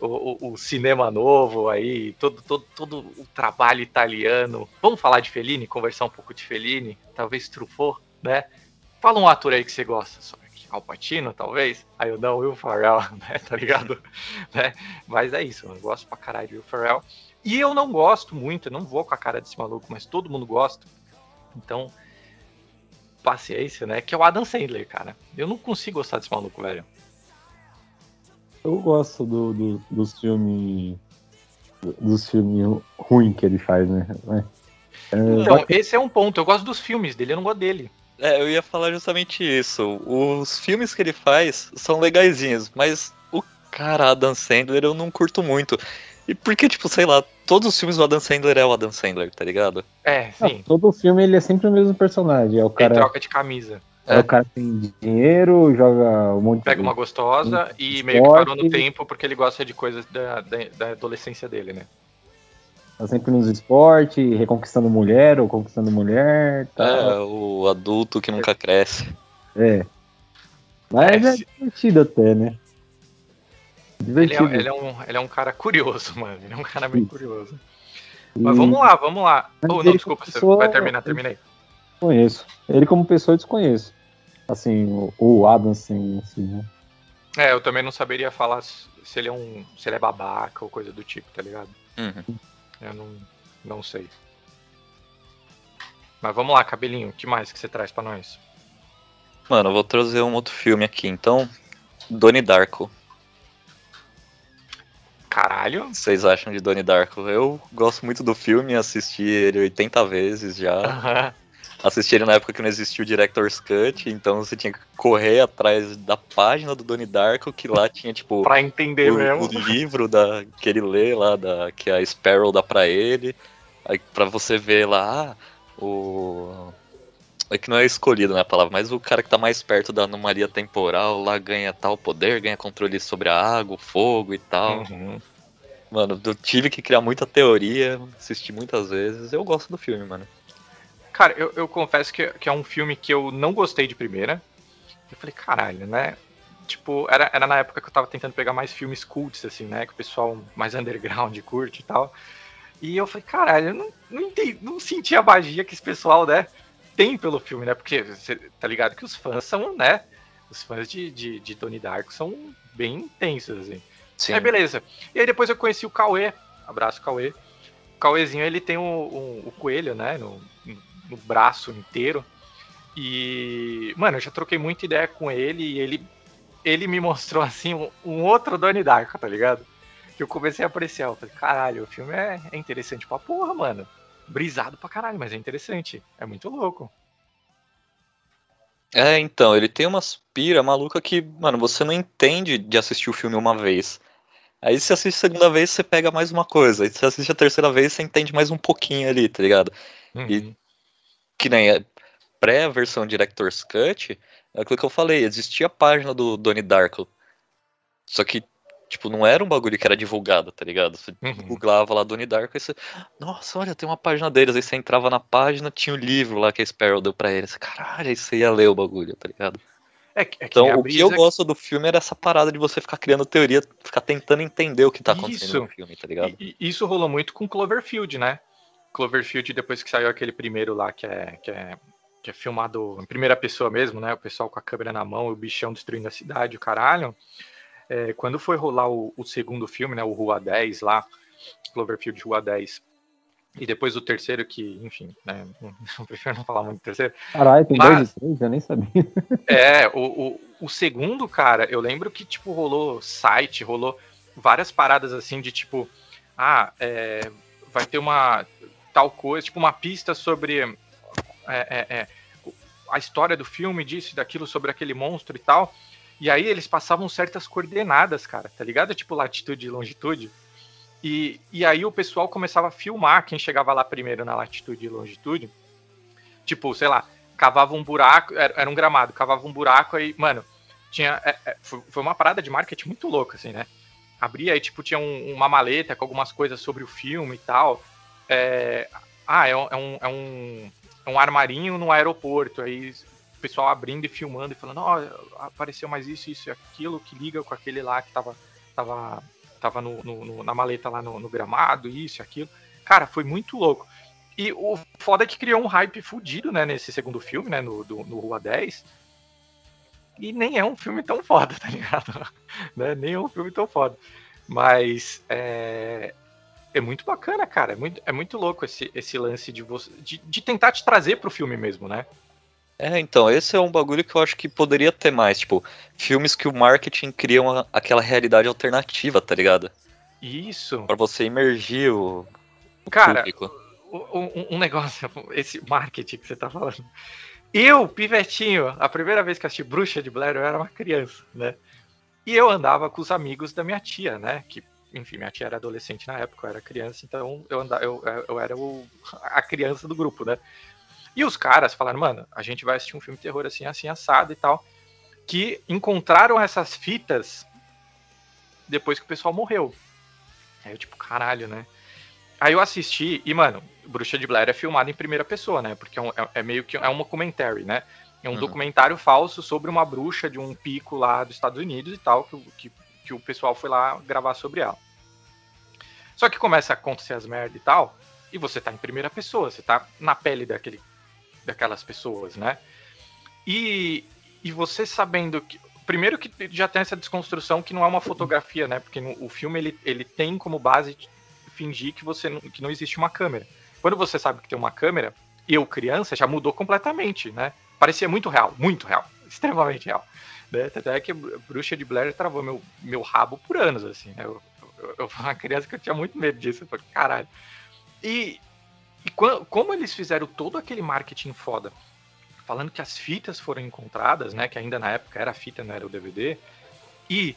o, o- o cinema novo aí, todo, todo, todo o trabalho italiano. Vamos falar de Fellini, conversar um pouco de Fellini, talvez Truffaut, né? Fala um ator aí que você gosta, só que Al Pacino, talvez. Aí eu não, Will Ferrell, né? Tá ligado? né? Mas é isso, eu gosto pra caralho de Will Ferrell. E eu não gosto muito, eu não vou com a cara desse maluco, mas todo mundo gosta. Então, paciência, né? Que é o Adam Sandler, cara. Eu não consigo gostar desse maluco, velho. Eu gosto do, do- dos filmes. Dos filmes ruins que ele faz, né? É, Então, esse é um ponto. Eu gosto dos filmes dele, eu não gosto dele. É, eu ia falar justamente isso. Os filmes que ele faz são legaisinhos, mas o cara Adam Sandler eu não curto muito. E porque, tipo, sei lá, todos os filmes do Adam Sandler é o Adam Sandler, tá ligado? É, sim. todo filme ele é sempre o mesmo personagem. É o Ele cara, troca de camisa. é o cara que tem dinheiro, joga um monte Pega de uma gostosa e Esporte. meio que parou no tempo porque ele gosta de coisas da, da, da adolescência dele, né? Tá sempre nos esportes, reconquistando mulher ou conquistando mulher. Tá. É, o adulto que nunca cresce. É. Mas é É, divertido até, né? Ele é, Divertido. ele, é um, ele é um cara curioso, mano. Ele é um cara bem curioso. E Mas vamos lá, vamos lá. Oh, não, desculpa, você começou- vai terminar, terminei. Conheço. Ele como pessoa eu desconheço. Assim, o, o Adam, assim, assim, né? É, eu também não saberia falar se se ele é um. se ele é babaca ou coisa do tipo, tá ligado? Uhum. Eu não, não sei. Mas vamos lá, cabelinho, o que mais que você traz pra nós? Mano, eu vou trazer um outro filme aqui, então. Donnie Darko. Caralho. O que vocês acham de Donnie Darko? Eu gosto muito do filme, assisti ele 80 vezes já. Assisti ele na época que não existia o Director's Cut, então você tinha que correr atrás da página do Donnie Darko, que lá tinha, tipo, Pra entender o, mesmo. o livro da, que ele lê lá, da, que a Sparrow dá pra ele. Aí pra você ver lá, ah, o. É que não é escolhido na palavra, mas o cara que tá mais perto da anomalia temporal lá ganha tal poder, ganha controle sobre a água, o fogo e tal. Uhum. Mano, eu tive que criar muita teoria, assisti muitas vezes. Eu gosto do filme, mano. Cara, eu, eu confesso que, que é um filme que eu não gostei de primeira. Eu falei, caralho, né? Tipo, era, era na época que eu tava tentando pegar mais filmes cults, assim, né? Que o pessoal mais underground curte e tal. E eu falei, caralho, eu não, não, entendi, não senti a magia que esse pessoal, né, tem pelo filme, né? Porque você tá ligado que os fãs são, né? Os fãs de, de, de Donnie Darko são bem intensos, assim. Sim. Aí beleza. E aí depois eu conheci o Cauê. Abraço, Cauê. Cauêzinho, ele tem o, o, o coelho, né? No, no braço inteiro. E, mano, eu já troquei muita ideia com ele e ele, ele me mostrou, assim, um, um outro Donnie Darko, tá ligado? Que eu comecei a apreciar. Eu falei, caralho, o filme é, é interessante pra porra, mano. Brisado pra caralho, mas é interessante. É muito louco. É, então, ele tem umas pira maluca que, mano, você não entende de assistir o filme uma vez. Aí você assiste a segunda vez, você pega mais uma coisa. Aí você assiste a terceira vez, você entende mais um pouquinho ali, tá ligado? Uhum. E que nem a pré-versão Director's Cut, é aquilo que eu falei, existia a página do Donnie Darko. Só que, tipo, não era um bagulho que era divulgado, tá ligado? Você Uhum. googlava lá Donnie Darko e você. Nossa, olha, tem uma página deles. Aí você entrava na página, tinha o livro lá que a Sparrow deu pra ele. Você, caralho, aí você ia ler o bagulho, tá ligado? É, que- é que Então, o que eu brisa gosto do filme era essa parada de você ficar criando teoria, ficar tentando entender o que tá acontecendo Isso. no filme, tá ligado? E, e isso rolou muito com Cloverfield, né? Cloverfield, depois que saiu aquele primeiro lá, que é, que é, que é filmado em primeira pessoa mesmo, né? O pessoal com a câmera na mão, o bichão destruindo a cidade, o caralho. É, quando foi rolar o, o segundo filme, né? O Rua 10 lá, Cloverfield Rua 10. E depois o terceiro, que, enfim, né? Eu prefiro não falar muito do terceiro. Caralho, tem Mas- dois e três? Eu nem sabia. É, o, o, o segundo, cara, eu lembro que, tipo, rolou site, rolou várias paradas assim de tipo, ah, é, vai ter uma tal coisa, tipo, uma pista sobre é, é, é, a história do filme, disso e daquilo, sobre aquele monstro e tal. E aí eles passavam certas coordenadas, cara, tá ligado? Tipo, latitude e longitude. E, e aí o pessoal começava a filmar quem chegava lá primeiro na latitude e longitude. Tipo, sei lá, cavava um buraco, era, era um gramado, cavava um buraco aí, mano, tinha. é, é, foi, uma parada de marketing muito louca, assim, né? Abria aí, tipo, tinha um- uma maleta com algumas coisas sobre o filme e tal. É, ah, é um, é, um, é, um, é armarinho no aeroporto. Aí pessoal abrindo e filmando e falando, ó, apareceu mais isso, isso e aquilo, que liga com aquele lá que tava, tava, tava no- no- na maleta lá no, no gramado, isso e aquilo. Cara, foi muito louco. E o foda é que criou um hype fudido, né, nesse segundo filme, né, no, do, no Rua 10. E nem é um filme tão foda, tá ligado? né? Nem é um filme tão foda. Mas é, é muito bacana, cara. É muito, é muito louco esse, esse lance de, você, de, de tentar te trazer pro filme mesmo, né? É, então, esse é um bagulho que eu acho que poderia ter mais, tipo, filmes que o marketing cria uma- aquela realidade alternativa, tá ligado? Isso. Pra você imergir o, o Cara, público. um, um negócio, esse marketing que você tá falando. Eu, pivetinho, a primeira vez que assisti Bruxa de Blair, eu era uma criança, né? E eu andava com os amigos da minha tia, né? Que, enfim, minha tia era adolescente na época, eu era criança, então eu, andava, eu, eu era o, a criança do grupo, né? E os caras falaram, mano, a gente vai assistir um filme de terror assim, assim, assado e tal. Que encontraram essas fitas depois que o pessoal morreu. Aí eu, tipo, caralho, né? Aí eu assisti, e, mano, Bruxa de Blair é filmado em primeira pessoa, né? Porque é, um- é- é meio que é um documentary, né? É um Uhum. documentário falso sobre uma bruxa de um pico lá dos Estados Unidos e tal, que, o- que, que o pessoal foi lá gravar sobre ela. Só que começa a acontecer as merdas e tal, e você tá em primeira pessoa, você tá na pele daquele, daquelas pessoas, né? E, e você sabendo que. Primeiro que já tem essa desconstrução que não é uma fotografia, né? Porque no- o filme ele, ele tem como base fingir que você não, que não existe uma câmera. Quando você sabe que tem uma câmera, eu, criança, já mudou completamente, né? Parecia muito real, muito real, extremamente real. Né? Até que Bruxa de Blair travou meu, meu rabo por anos, assim, né? Eu, eu, eu uma criança que eu tinha muito medo disso, eu falei, caralho. E, e como eles fizeram todo aquele marketing foda, falando que as fitas foram encontradas, né? Que ainda na época era fita, não era o DVD, e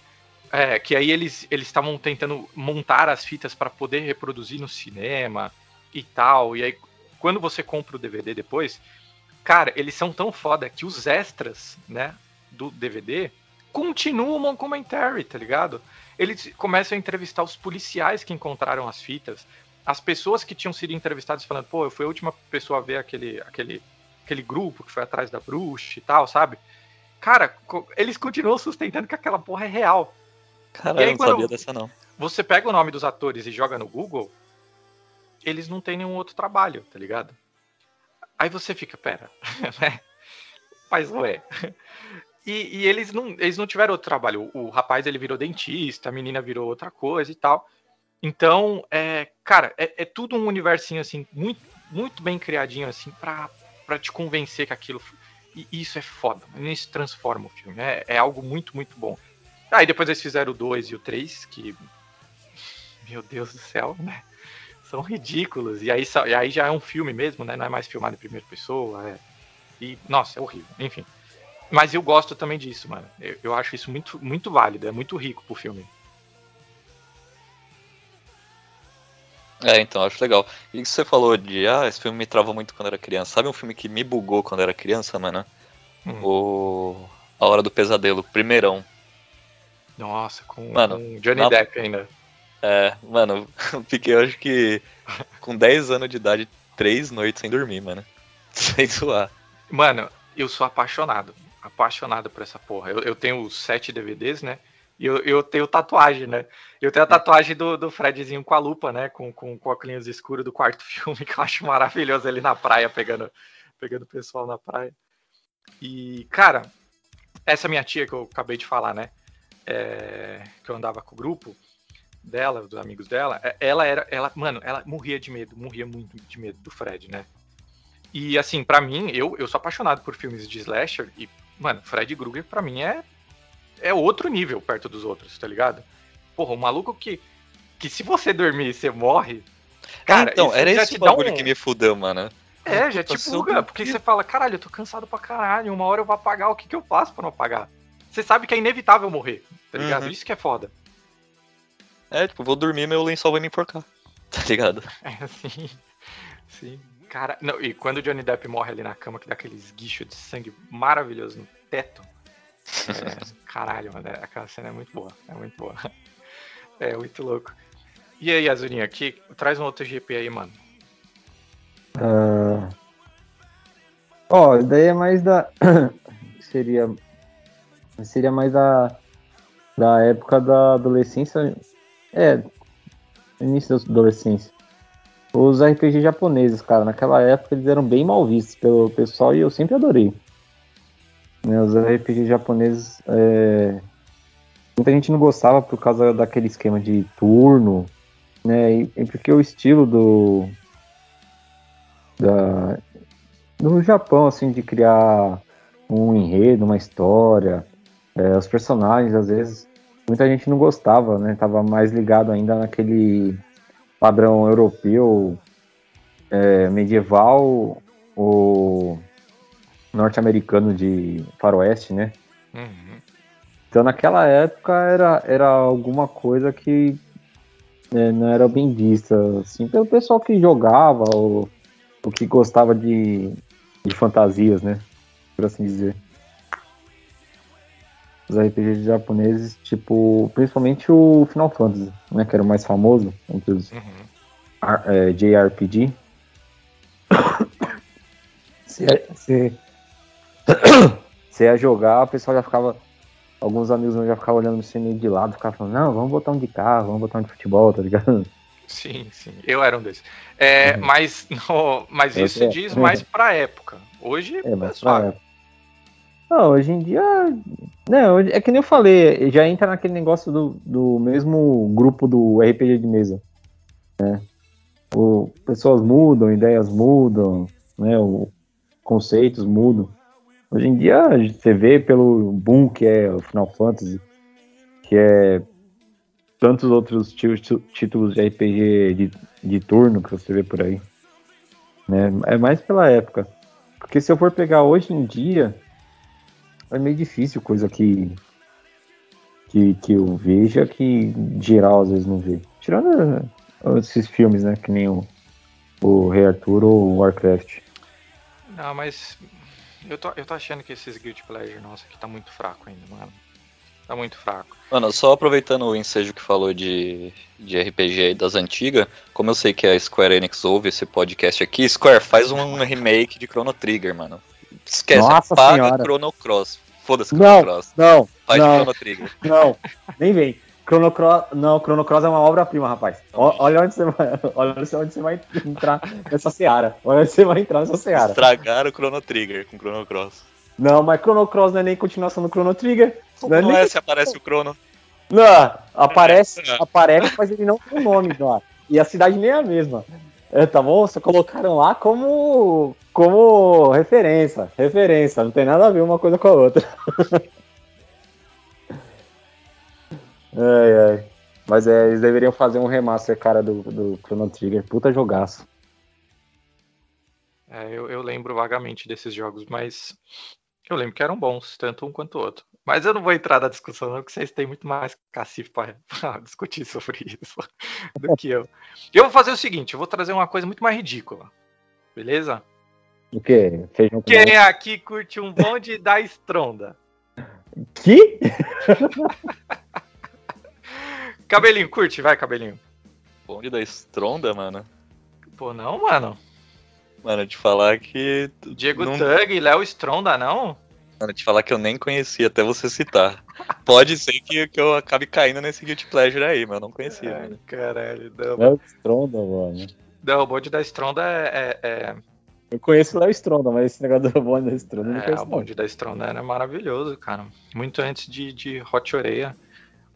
é, que aí eles eles estavam tentando montar as fitas para poder reproduzir no cinema e tal. E aí, quando você compra o DVD depois, cara, eles são tão foda que os extras, né, do DVD continuam um commentary, tá ligado? Eles começam a entrevistar os policiais que encontraram as fitas, as pessoas que tinham sido entrevistadas falando, pô, eu fui a última pessoa a ver aquele, aquele, aquele grupo que foi atrás da bruxa e tal, sabe? Cara, eles continuam sustentando que aquela porra é real. Caralho, e eu não sabia dessa não. Você pega o nome dos atores e joga no Google, eles não têm nenhum outro trabalho, tá ligado? Aí você fica, pera, né? Mas ué. E, e eles, não, eles não tiveram outro trabalho. O, o rapaz ele virou dentista, a menina virou outra coisa e tal. Então, é, cara, é, é tudo um universinho assim, muito, muito bem criadinho assim, pra, pra te convencer que aquilo. E isso é foda, isso transforma o filme. É, é algo muito, muito bom. Aí depois eles fizeram o 2 e o 3, que. Meu Deus do céu, né? São ridículos. E aí, e aí já é um filme mesmo, né? Não é mais filmado em primeira pessoa. é- E, nossa, é horrível. Enfim. Mas eu gosto também disso, mano. Eu, eu acho isso muito, muito válido, é muito rico pro filme. É, então, acho legal. E que você falou de, ah, esse filme me trava muito quando era criança. Sabe um filme que me bugou quando era criança, mano? Hum. O A Hora do Pesadelo, primeirão. Nossa, com, Mano, com Johnny na- Depp ainda. É, mano, eu fiquei, eu acho que com 10 anos de idade, três noites sem dormir, mano. Sem zoar. Mano, eu sou apaixonado. Apaixonado por essa porra. Eu, eu tenho sete DVDs, né? E eu, eu tenho tatuagem, né? Eu tenho a tatuagem do, do Fredzinho com a lupa, né? Com, com, com óculos escuros do quarto filme, que eu acho maravilhoso ali na praia, pegando, pegando o pessoal na praia. E, cara, essa minha tia que eu acabei de falar, né? É, que eu andava com o grupo dela, dos amigos dela, é- ela era, ela, mano, ela morria de medo, morria muito de medo do Fred, né? E assim, pra mim, eu, eu sou apaixonado por filmes de slasher e, mano, Fred Krueger pra mim é é outro nível perto dos outros, tá ligado? Porra, um maluco que que se você dormir você morre. Cara, então, isso era esse bagulho um- que me fudeu, mano. É, já te buga, porque você fala, caralho, eu tô cansado pra caralho, uma hora eu vou apagar, o que que eu faço pra não apagar? Você sabe que é inevitável morrer, tá ligado? Uhum. Isso que é foda. É, tipo, vou dormir, meu lençol vai me enforcar. Tá ligado? É, sim. Sim. Cara, não, e quando o Johnny Depp morre ali na cama, que dá aquele esguicho de sangue maravilhoso no teto. É, caralho, mano, é- aquela cena é muito boa. É muito boa. É muito louco. E aí, Azurinha, aqui, traz um outro GP aí, mano. Ah, Ó, isso daí é mais da. seria. Seria mais da. Da época da adolescência. É. Início da adolescência. Os RPG japoneses, cara, naquela época eles eram bem mal vistos pelo pessoal e eu sempre adorei. Né, os RPG japoneses. é, Muita gente não gostava por causa daquele esquema de turno, né? E, e porque o estilo do. Da, no Japão, assim, de criar um enredo, uma história, é, os personagens, às vezes, muita gente não gostava, né? Tava mais ligado ainda naquele padrão europeu, é, medieval ou norte-americano de faroeste, né? Uhum. Então naquela época era, era alguma coisa que né, não era bem vista, assim, pelo pessoal que jogava ou, ou que gostava de, de fantasias, né? Por assim dizer. Os RPGs japoneses, tipo, principalmente o Final Fantasy, né? Que era o mais famoso entre os Uhum. R- é, JRPG. Você você- você ia jogar, o pessoal já ficava. Alguns amigos meus já ficavam olhando você meio de lado, ficavam falando, não, vamos botar um de carro, vamos botar um de futebol, tá ligado? Sim, sim. Eu era um desses. É, Uhum. mas no, mas isso é. diz mais pra época. Hoje É, mas pessoal, pra época. Não, hoje em dia. Não, é que nem eu falei, já entra naquele negócio do, do mesmo grupo do RPG de mesa. Né? O, pessoas mudam, ideias mudam, né? O, conceitos mudam. Hoje em dia você vê pelo boom que é o Final Fantasy, que é tantos outros títulos de RPG de, de turno que você vê por aí. Né? É mais pela época. Porque se eu for pegar hoje em dia, é meio difícil coisa que, que, que eu veja que geral às vezes não vê. Tirando eh, esses filmes, né? Que nem o, o Rei Arthur ou o Warcraft. Não, mas eu tô, eu tô achando que esses Guilty Pleasure, nossa, aqui tá muito fraco ainda, mano. Tá muito fraco. Mano, só aproveitando o ensejo que falou de, de RPG aí das antigas, como eu sei que a Square Enix ouve esse podcast aqui, Square, faz um remake de Chrono Trigger, mano. Esquece, Nossa apaga senhora. Chrono Cross. Foda-se Chrono Não, Cross. não, Faz não. Chrono Trigger. não, nem vem. Chrono Cross, não, Chrono Cross é uma obra-prima, rapaz. Olha onde, você vai, olha onde você vai entrar nessa seara. Olha onde você vai entrar nessa seara. Estragaram o Chrono Trigger com Chrono Cross. Não, mas Chrono Cross não é nem continuação do Chrono Trigger. Não é nem- é se aparece o Chrono? Não, aparece, aparece, mas ele não tem o nome lá. E a cidade nem é a mesma. É, tá bom? Só colocaram lá como, como referência. Referência, não tem nada a ver uma coisa com a outra. ai, ai. Mas é, eles deveriam fazer um remaster, cara, do, do Chrono Trigger. Puta jogaço. É, eu, eu lembro vagamente desses jogos, mas eu lembro que eram bons, tanto um quanto o outro. Mas eu não vou entrar na discussão, não, porque vocês têm muito mais cacife para discutir sobre isso do que eu. Eu vou fazer o seguinte: eu vou trazer uma coisa muito mais ridícula. Beleza? O quê? Feijão com Quem aqui curte um bonde da estronda? Que? Cabelinho, curte, vai, cabelinho. Bonde da Estronda, mano. Pô, não, mano. Mano, te falar que. Diego não- Tug, Léo Stronda, não? Mano, te falar que eu nem conhecia até você citar. Pode ser que, que eu acabe caindo nesse Guilty Pleasure aí, mas eu não conhecia, Ai, mano. caralho, não. Léo Stronda, mano. Não, o bonde da Stronda é, é, é, Eu conheço o Léo Stronda, mas esse negócio do bonde da Stronda eu não É, conheço o não. bonde da Stronda era maravilhoso, cara. Muito antes de, de Hot Oreia,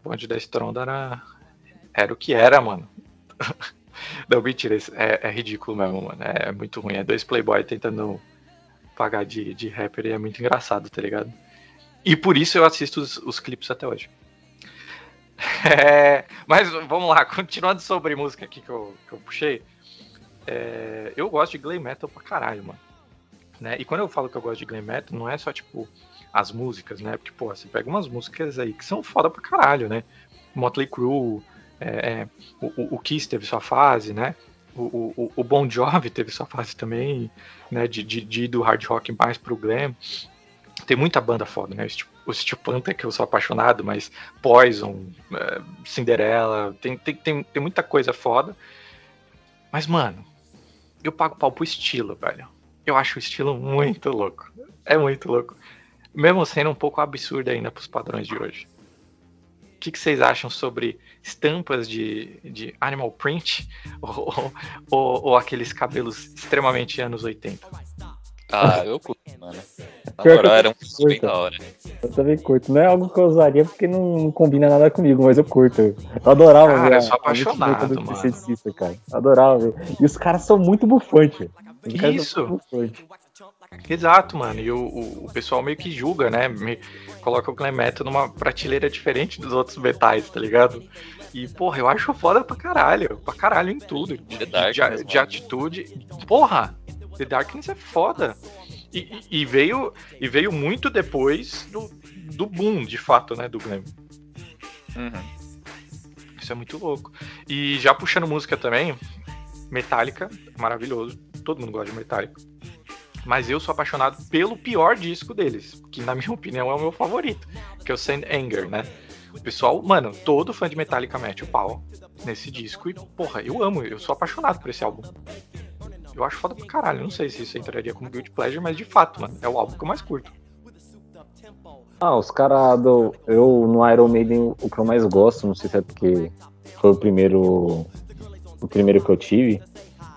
o bonde da Stronda era, era o que era, mano. Não, mentira, é, é ridículo mesmo, mano. É, muito ruim. É dois playboy tentando pagar de, de rapper e é muito engraçado, tá ligado? E por isso eu assisto os, os clipes até hoje. É, mas vamos lá, continuando sobre música aqui que eu, que eu puxei. É, eu gosto de glam metal pra caralho, mano né? E quando eu falo que eu gosto de glam metal, não é só tipo as músicas, né? Porque, pô, você pega umas músicas aí que são foda pra caralho, né? Motley Crue, é, é, o, o- Kiss teve sua fase, né? O, o, o- Bon Jovi teve sua fase também, né? De, de, de ir do hard rock mais pro glam. Tem muita banda foda, né? O Steel- Panther, que eu sou apaixonado, mas Poison, é, Cinderella, tem, tem, tem, tem muita coisa foda. Mas, mano, eu pago pau pro estilo, velho. Eu acho o estilo muito louco. É muito louco. Mesmo sendo um pouco absurdo ainda pros padrões de hoje. O que, que vocês acham sobre estampas de, de animal print ou, ou, ou aqueles cabelos extremamente anos 80? Ah, eu curto, mano. Na moral, eu era um curto, bem da hora. Eu também curto. Não é algo que eu usaria porque não, não combina nada comigo, mas eu curto. Eu adorava Cara, ver. eu sou apaixonado, do mano. cara. Adorava ver. E os caras são muito bufantes. Os Isso. são muito bufantes. Exato, mano. E o, o, o pessoal meio que julga, né? Me- coloca o glam metal numa prateleira diferente dos outros metais, tá ligado? E, porra, eu acho foda pra caralho. Pra caralho em tudo. De, de, de atitude. Porra! The Darkness é foda. E, e- e veio, e veio muito depois do, do boom, de fato, né? Do glam. Uhum. Isso é muito louco. E já puxando música também, Metallica, maravilhoso. Todo mundo gosta de Metallica. Mas eu sou apaixonado pelo pior disco deles, que na minha opinião é o meu favorito, que é o Sand Anger, né? O pessoal, mano, todo fã de Metallica mete o pau nesse disco e, porra, eu amo, eu sou apaixonado por esse álbum. Eu acho foda pra caralho, não sei se isso entraria como Guilty Pleasure, mas de fato, mano, é o álbum que eu mais curto. Ah, os caras do. Eu no Iron Maiden, o que eu mais gosto, não sei se é porque foi o primeiro. O primeiro que eu tive,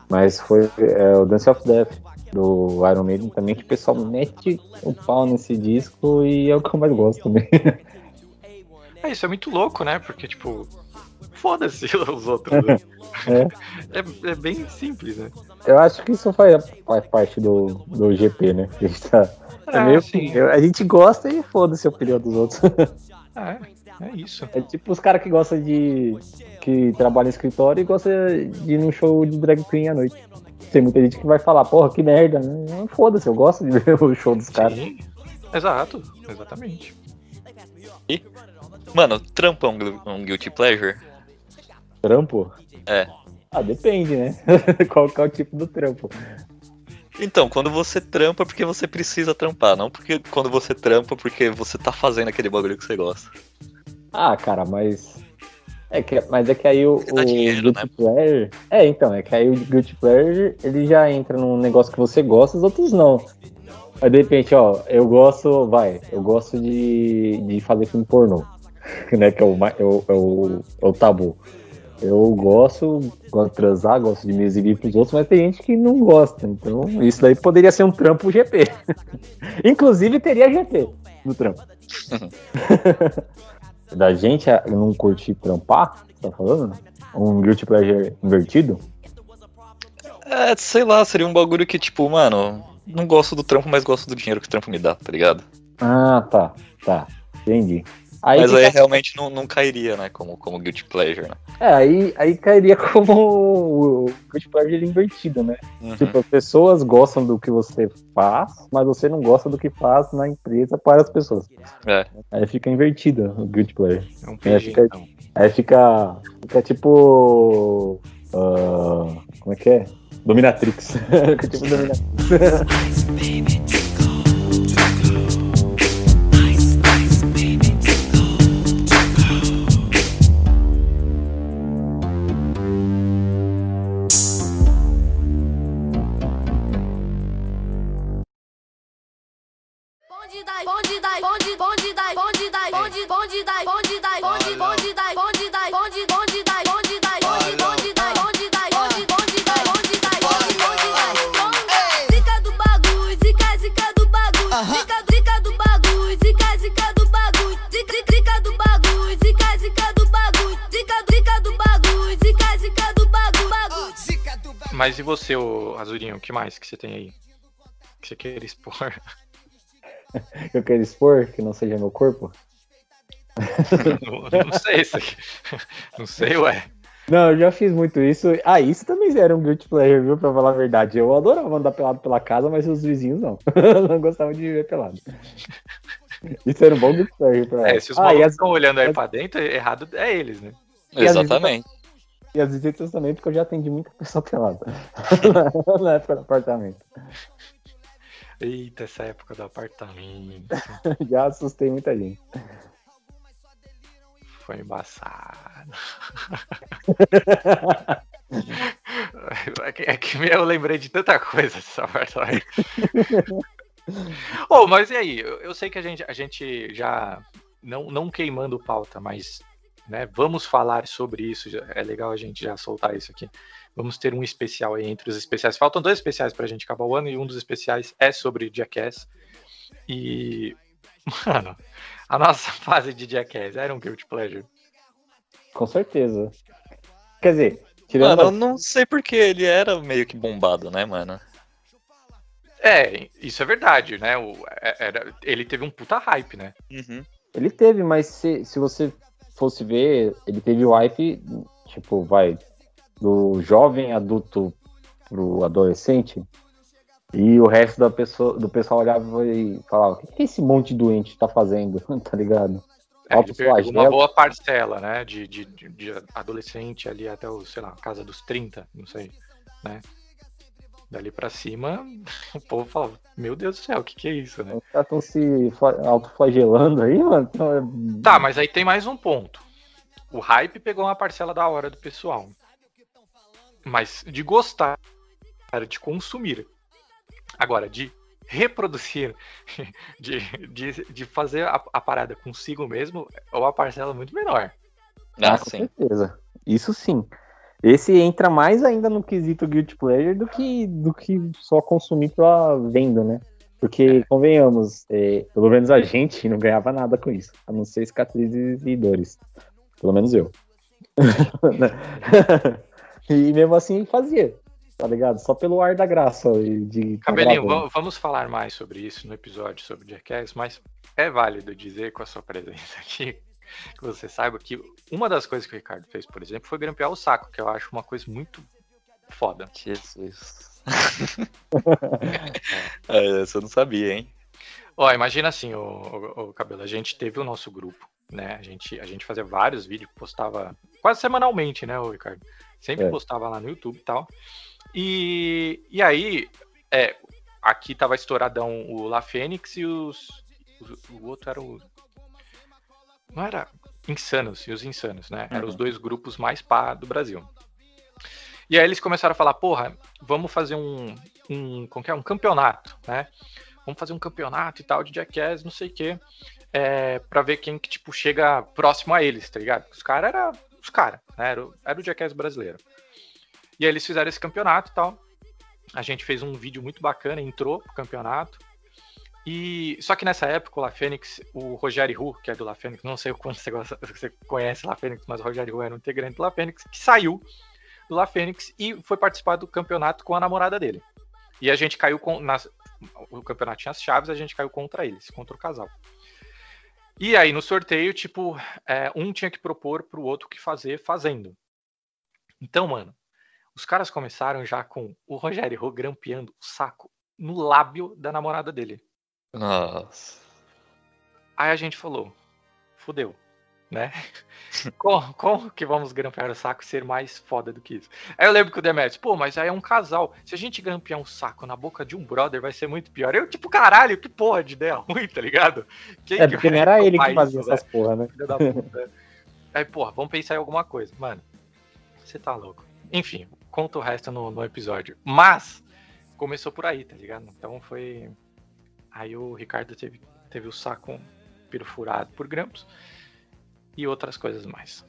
mas foi é, o Dance of Death do Iron Maiden também, que o pessoal mete o pau nesse disco e é o que eu mais gosto também. É, isso é muito louco, né? Porque, tipo, foda-se os outros. né? É, é bem simples, né? Eu acho que isso faz, faz parte do, do GP, né? A gente, tá, é É, meio sim. a gente gosta e foda-se a opinião dos outros. É, é isso. É tipo os caras que gostam de. que trabalham em escritório e gostam de ir num show de drag queen à noite. Tem muita gente que vai falar, porra, que merda. Não, Foda-se, eu gosto de ver o show dos caras. Sim, exato, exatamente. Mano, trampa é um, um Guilty Pleasure? Trampo? É. Ah, depende, né? Qual que é o tipo do trampo? Então, quando você trampa porque você precisa trampar, não porque quando você trampa porque você tá fazendo aquele bagulho que você gosta. Ah, cara, mas. É que, mas é que aí o, o dinheiro, Guilty né? Pleasure. É, então, é que aí o Guilty Pleasure ele já entra num negócio que você gosta, os outros não. Aí de repente, ó, eu gosto, vai, eu gosto de, de fazer filme pornô, né? Que é o, é o, é o, é o tabu. Eu gosto, gosto de transar, gosto de me exibir pros outros, mas tem gente que não gosta. Então, isso daí poderia ser um trampo GP. Inclusive, teria GP no trampo. Da gente não curtir trampar? Tá falando? Um guilty pleasure invertido? É, sei lá, seria um bagulho que, tipo, mano, não gosto do trampo, mas gosto do dinheiro que o trampo me dá, tá ligado? Ah, tá. Tá. Entendi. Aí, mas aí realmente não, não cairia, né, como, como guilty pleasure, né? É, aí, aí cairia como o guilty pleasure invertido, né? Uhum. Tipo, as pessoas gostam do que você faz, mas você não gosta do que faz na empresa para as pessoas. É. Aí fica invertida o guilty pleasure. É um PG, fica- então. Aí fica, fica tipo. ah, como é que é? Dominatrix. fica tipo Dominatrix. Mas e você, ô Azurinho, o que mais que você tem aí? Que você queira expor? Eu quero expor que não seja meu corpo. não, não sei, isso aqui. Não sei, ué. Não, eu já fiz muito isso. Ah, isso também era um guilty pleasure, viu? Pra falar a verdade. Eu adorava andar pelado pela casa, mas os vizinhos não. não gostavam de viver pelado. Isso era um bom guilty pleasure pra É, se os ah, malucos as, estão olhando aí as- pra dentro, errado é eles, né? E Exatamente. E as visitas também, porque eu já atendi muita pessoa pelada. Na época do apartamento. Eita, essa época do apartamento. Já assustei muita gente. Foi embaçado. É que, é que eu lembrei de tanta coisa dessa apartamento. oh, mas e aí? Eu, eu sei que a gente, a gente já. Não, não queimando pauta, mas né, vamos falar sobre isso. É legal a gente já soltar isso aqui. Vamos ter um especial aí entre os especiais. Faltam dois especiais pra gente acabar o ano e um dos especiais é sobre Jackass. E. Mano, a nossa fase de Jackass era um guilty pleasure. Com certeza. Quer dizer, tirando. Mano, eu não sei porque ele era meio que bombado, né, mano? É, isso é verdade, né? O, é- era, ele teve um puta hype, né? Uhum. Ele teve, mas se, se você fosse ver, ele teve o hype, tipo, vai, do jovem adulto pro adolescente, e o resto da pessoa, do pessoal olhava e falava, o que, que esse monte de doente tá fazendo? tá ligado? É, ele uma flagelo. boa parcela, né? De, de, de- de adolescente ali até o, sei lá, casa dos 30, não sei, né? Dali pra cima, o povo falava, meu Deus do céu, o que que é isso, né? Os caras estão se fla- autoflagelando aí, mano. Então, é- Tá, mas aí tem mais um ponto. O hype pegou uma parcela da hora do pessoal. Mas de gostar, de consumir. Agora, de reproduzir, de, de, de fazer a, a parada consigo mesmo, é uma parcela muito menor. Ah, com sim. certeza. Isso sim. Esse entra mais ainda no quesito guilty pleasure do que, do que só consumir pela venda, né? Porque, convenhamos, é, pelo menos a gente não ganhava nada com isso, a não ser cicatrizes e dores. Pelo menos eu. e mesmo assim fazia, tá ligado? Só pelo ar da graça. e De Cabelinho, gravando. va- vamos falar mais sobre isso no episódio sobre Jackass, mas é válido dizer com a sua presença aqui que você saiba que uma das coisas que o Ricardo fez, por exemplo, foi grampear o saco, que eu acho uma coisa muito foda. Jesus. é, essa eu não sabia, hein? Ó, imagina assim, o, o, o Cabelo, a gente teve o nosso grupo, né? A gente, a gente fazia vários vídeos, postava quase semanalmente, né, o Ricardo? Sempre É. postava lá no YouTube e tal. E, e aí, é, aqui tava estouradão o La Fênix e os. os- o outro era o. Não era. Insanos e os Insanos, né? Eram Uhum. os dois grupos mais pá do Brasil. E aí eles começaram a falar, porra, vamos fazer um, um, como que é? um campeonato, né? Vamos fazer um campeonato e tal de Jackass, não sei o quê, é, pra ver quem que, tipo, chega próximo a eles, tá ligado? Os caras eram os caras, né? Era, o- era o Jackass brasileiro. E aí eles fizeram esse campeonato e tal. A gente fez um vídeo muito bacana, entrou pro campeonato. E só que nessa época o La Fênix, o Rogério Hu, que é do La Fênix, não sei o quanto você, gosta- você conhece La Fênix, mas o Rogério Hu era um integrante do La Fênix, que saiu do La Fênix e foi participar do campeonato com a namorada dele. E a gente caiu com. Nas, o campeonato tinha as chaves, a gente caiu contra eles, contra o casal. E aí no sorteio, tipo, é, um tinha que propor pro outro o que fazer fazendo. Então, mano, os caras começaram já com o Rogério Hu grampeando o saco no lábio da namorada dele. Nossa. Aí a gente falou, fudeu, né? como, como que vamos grampear o saco e ser mais foda do que isso? Aí eu lembro que o Demetrius, pô, mas aí é um casal. Se a gente grampear um saco na boca de um brother, vai ser muito pior. Eu, tipo, caralho, que porra de ideia ruim, tá ligado? Quem É, que porque não vai era ele que fazia isso, né? essas porra, né? Da puta. Aí, porra, vamos pensar em alguma coisa. Mano, você tá louco. Enfim, conta o resto no, no episódio. Mas, começou por aí, tá ligado? Então foi. Aí o Ricardo teve, teve o saco perfurado por grampos e outras coisas mais.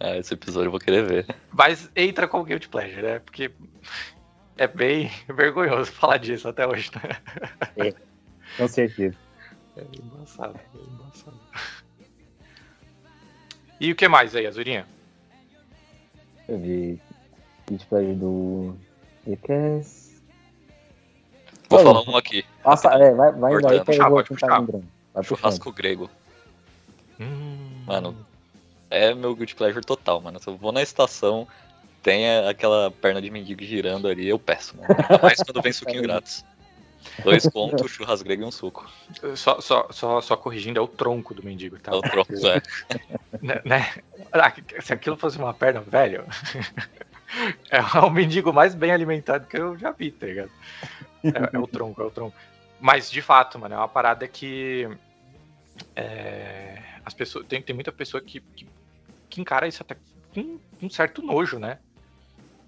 Ah, esse episódio eu vou querer ver. Mas entra com o Guilty Pleasure, né? Porque é bem vergonhoso falar disso até hoje, né? Com certeza. É embaçado, é embaçado. E o que mais aí, Azurinha? Eu ver. Guilty Pleasure do. Recast. Vou falar um aqui. Nossa, é, vai, vai indo aí que eu vou tentar puxando. Churrasco grego. Hum, Mano, É meu guilty pleasure total, mano. Se eu vou na estação, tem aquela perna de mendigo girando ali, eu peço, mano. Ainda mais quando vem suquinho grátis. Dois contos, churrasco grego e um suco. Só, só, só, só corrigindo, é o tronco do mendigo, tá? É o troco, é. né, né? Ah, se aquilo fosse uma perna, velho, é o mendigo mais bem alimentado que eu já vi, tá ligado? É, é o tronco, é o tronco. Mas, de fato, mano, é uma parada que. é, as pessoas, tem, tem muita pessoa que, que, que encara isso até com um certo nojo, né?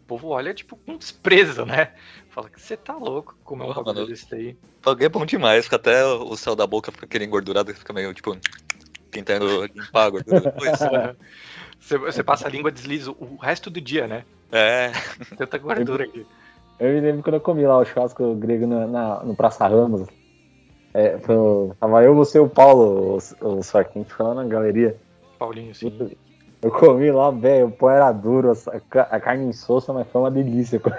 O povo olha, tipo, com desprezo, né? Fala que você tá louco comer um bagulho desse daí. Paguei é bom demais, fica até o céu da boca fica aquele engordurado, fica meio tipo. Tentando limpar a gordura depois. Você, você passa a língua, desliza o resto do dia, né? É, Tanta gordura aqui. Eu me lembro quando eu comi lá o churrasco grego na, na- no Praça Ramos. É, foi, tava eu, você e o Paulo, o, o Sarquinho, foi lá na galeria. Paulinho, sim. Eu comi lá, velho, o pão era duro, a, a carne insossa, mas foi uma delícia.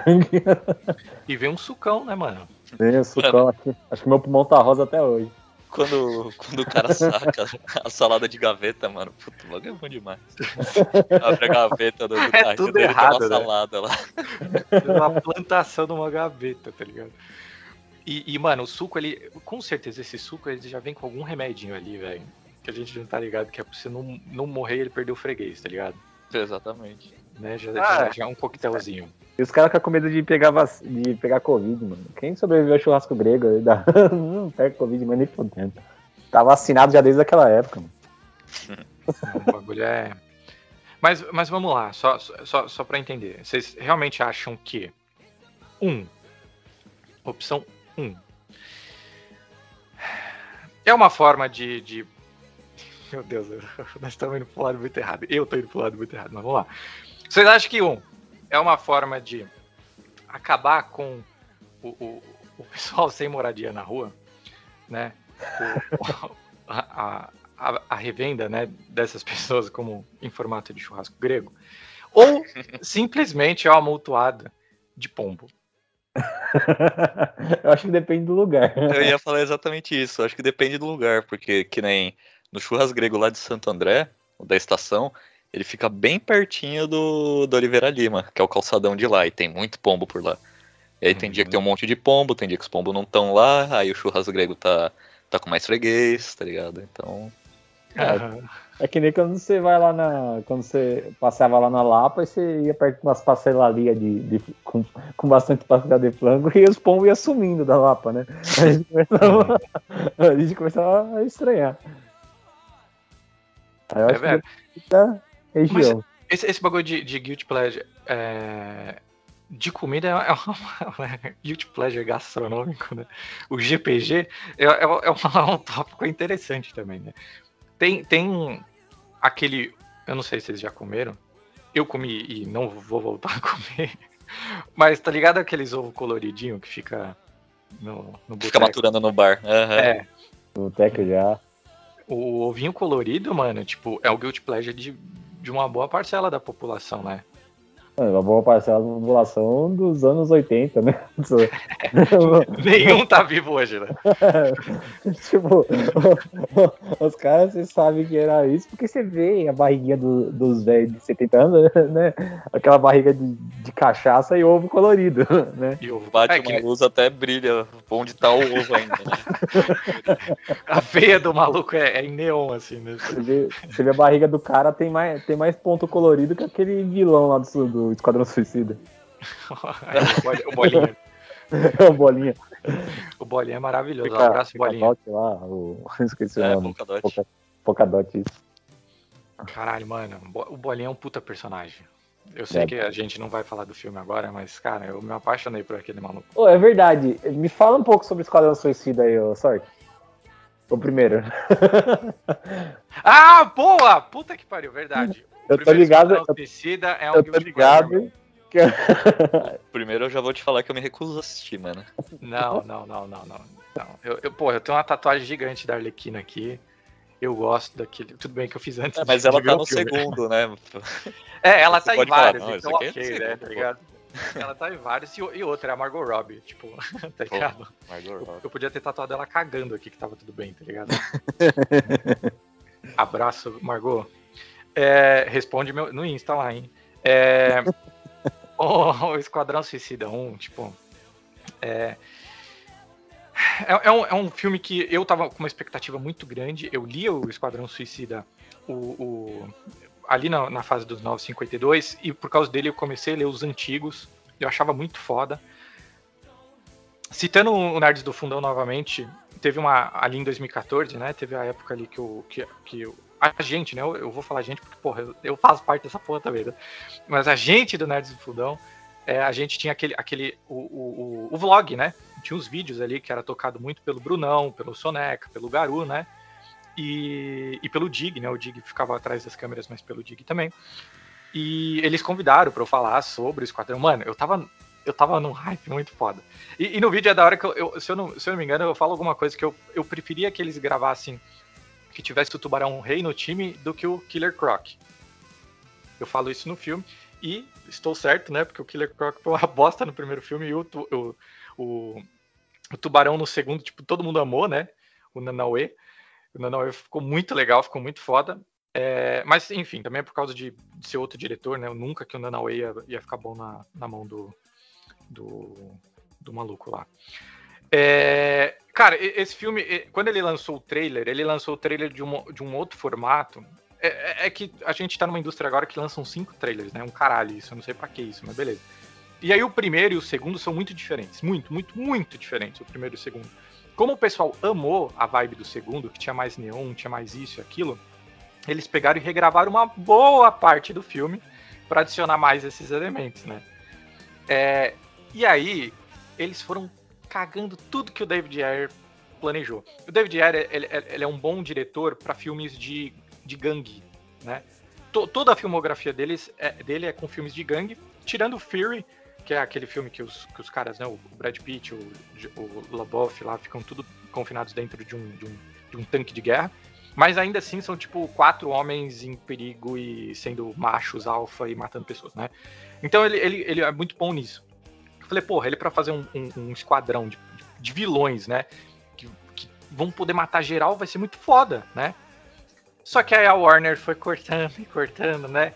E vem um sucão, né, mano? Tem o sucão aqui. Acho que meu pulmão tá rosa até hoje. Quando, quando o cara saca a salada de gaveta, mano, puta, o bagulho é bom demais. Abre a gaveta do, do carrinho tudo dele, errado, uma né? salada lá. Uma plantação numa gaveta, tá ligado? E, e, mano, o suco, ele. Com certeza, esse suco ele já vem com algum remedinho ali, velho. Que a gente não tá ligado, que é pra você não, não morrer e ele perder o freguês, tá ligado? Exatamente. Né? Já, Ah. já, já é um coquetelzinho. E os caras ficam com medo de pegar, vac... de pegar Covid, mano. Quem sobreviveu ao churrasco grego aí dá- não pega Covid, mas nem fodendo. Tá vacinado já desde aquela época, mano. É, O bagulho é. Mas, mas vamos lá, só, só, só pra entender. Vocês realmente acham que. Um. Opção 1. Um, é uma forma de. de... Meu Deus, nós estamos indo pro lado muito errado. Eu tô indo pro lado muito errado, mas vamos lá. Vocês acham que um é uma forma de acabar com o, o, o pessoal sem moradia na rua, né? O- a, a, a revenda né, dessas pessoas como em formato de churrasco grego, ou simplesmente é uma amontoada de pombo. Eu acho que depende do lugar. Eu ia falar exatamente isso. Acho que depende do lugar, porque que nem no churras grego lá de Santo André, da estação, ele fica bem pertinho do, do Oliveira Lima, que é o calçadão de lá, e tem muito pombo por lá. E aí tem dia que tem um monte de pombo, tem dia que os pombos não estão lá, aí o churras grego tá, tá com mais freguês, tá ligado? Então. Aham. É que nem quando você vai lá na. Quando você passeava lá na Lapa e você ia perto de umas pastelarias de, de- com, com bastante pastel de frango e os pombos iam sumindo da Lapa, né? A gente começava, a, gente começava a estranhar. Aí eu É acho velho. que região. Esse, esse bagulho de, de guilty pleasure é, de comida é uma, é um guilty pleasure gastronômico, né? O GPG é, é, um- é um, um tópico interessante também, né? Tem, tem aquele. Eu não sei se vocês já comeram. Eu comi e não vou voltar a comer. Mas tá ligado aqueles ovos coloridinho que fica no, no Fica boteco. maturando no bar. Aham. É, O Teco já. o ovinho colorido, mano, tipo, é o guilty pleasure de, de uma boa parcela da população, né? Mano, Uma boa parcela da população dos anos 80, né? Nenhum tá vivo hoje, né? tipo, os caras, vocês sabem que era isso, porque você vê a barriguinha do- dos velhos de 70 anos, né? Aquela barriga de, de cachaça e ovo colorido, né? E ovo Bate é, uma que luz até brilha onde tá o ovo ainda, né? A veia do maluco é, é em neon, assim, né? Você vê, você vê a barriga do cara, tem mais, tem mais ponto colorido que aquele vilão lá do, do Esquadrão Suicida. o Boli- o bolinha. o Bolinha. O bolinha é maravilhoso. Um Fica- abraço, fica bolinha. Lá, o... esqueci o É, nome. Polkadot. Polka- Polkadot, isso. Caralho, mano, o bolinha é um puta personagem. Eu sei É. que a gente não vai falar do filme agora, mas, cara, eu me apaixonei por aquele maluco. Ô, é verdade. Me fala um pouco sobre o Esquadrão Suicida aí, ô Sorte. O primeiro. Ah, boa! Puta que pariu, verdade. Eu tô ligado, eu- é um Eu tô ligado. Que... Primeiro eu já vou te falar que eu me recuso a assistir, mano. Não, não, não, não, não. não. Eu, eu, porra, eu tenho uma tatuagem gigante da Arlequina aqui. Eu gosto daquele. Tudo bem que eu fiz antes. É, mas de- ela tá no filme. segundo, né? É, ela Você tá em falar, vários, não, então é ok, segundo, né? Tá pô. ligado? Ela tá em vários. E, e outra, é a Margot Robbie, tipo, tá ligado? Margot Robbie. Eu podia ter tatuado ela cagando aqui, que tava tudo bem, tá ligado? Abraço, Margot. É, responde meu, no Insta lá, hein? É, o, o Esquadrão Suicida 1, tipo. É, é, é um, é um filme que eu tava com uma expectativa muito grande. Eu lia o Esquadrão Suicida o, o- ali na, na fase dos 952 e por causa dele eu comecei a ler os antigos. Eu achava muito foda. Citando o Nerds do Fundão novamente, teve uma ali em 2014, né? Teve a época ali que o que, que a gente, né? Eu, eu vou falar gente porque porra, eu, eu faço parte dessa porra também, né? Mas a gente do Nerds do Fundão, é, a gente tinha aquele aquele o, o, o- vlog, né? Tinha uns vídeos ali que era tocado muito pelo Brunão, pelo Soneca, pelo Garu, né? E, e pelo Dig, né? O Dig ficava atrás das câmeras, mas pelo Dig também. E eles convidaram pra eu falar sobre o Esquadrão. Mano, eu tava, eu tava num hype muito foda. E, e no vídeo é da hora que eu, eu- se, eu não, se eu não me engano, eu falo alguma coisa que eu, eu preferia que eles gravassem que tivesse o Tubarão Rei no time do que o Killer Croc. Eu falo isso no filme. E estou certo, né? Porque o Killer Croc foi uma bosta no primeiro filme e o, o, o, o Tubarão no segundo, tipo, todo mundo amou, né? O Nanauê. O Nanauê ficou muito legal, ficou muito foda. É, mas, enfim, também é por causa de, de ser outro diretor, né? Eu nunca que o Nanauê ia, ia ficar bom na, na mão do, do, do maluco lá. É, cara, esse filme, quando ele lançou o trailer, ele lançou o trailer de um, de um outro formato. É, é- é que a gente tá numa indústria agora que lançam cinco trailers, né? Um caralho isso, eu não sei pra que isso, mas beleza. E aí o primeiro e o segundo são muito diferentes. Muito, muito, muito diferentes, o primeiro e o segundo. Como o pessoal amou a vibe do segundo, que tinha mais neon, tinha mais isso e aquilo, eles pegaram e regravaram uma boa parte do filme para adicionar mais esses elementos, né? É, e aí, eles foram cagando tudo que o David Ayer planejou. O David Ayer ele, ele- é um bom diretor para filmes de, de gangue, né? To- toda a filmografia deles é, dele é com filmes de gangue, tirando Fury, que é aquele filme que os, que os caras, né, o Brad Pitt, o, o LaBeouf lá, ficam tudo confinados dentro de um, de, um, de um tanque de guerra. Mas ainda assim são tipo quatro homens em perigo e sendo machos alfa e matando pessoas, né? Então ele, ele, ele é muito bom nisso. Falei, porra, ele pra fazer um, um- um esquadrão de, de vilões, né? Que, que vão poder matar geral vai ser muito foda, né? Só que aí a Warner foi cortando e cortando, né?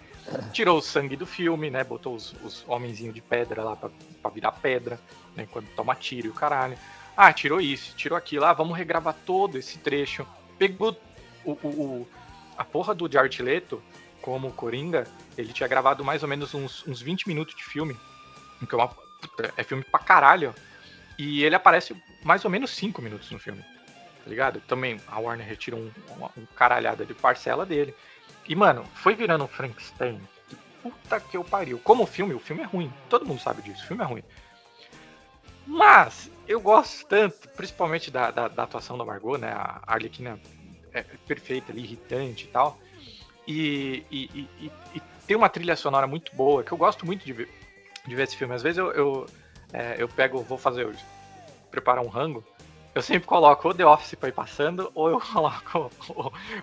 Tirou o sangue do filme, né? Botou os, os homenzinhos de pedra lá pra, pra virar pedra, né? Quando toma tiro e o caralho. Ah, tirou isso, tirou aquilo. Ah, vamos regravar todo esse trecho. Pegou o, o, o- a porra do Jared Leto como Coringa, ele tinha gravado mais ou menos uns, uns 20 minutos de filme. Que é, uma, é filme pra caralho. E ele aparece mais ou menos 5 minutos no filme. Tá ligado? Também a Warner retira um, um caralhada de parcela dele. E, mano, foi virando um Frankenstein. Que puta que eu pariu. Como filme, o filme é ruim. Todo mundo sabe disso, o filme é ruim. Mas eu gosto tanto, principalmente da, da, da atuação da Margot, né? A Arlequina é perfeita ali, irritante e tal. E, e- e- e tem uma trilha sonora muito boa, que eu gosto muito de ver, de ver esse filme. Às vezes eu, eu, é, eu pego, vou fazer hoje. preparar um rango, eu sempre coloco ou The Office pra ir passando, ou eu coloco.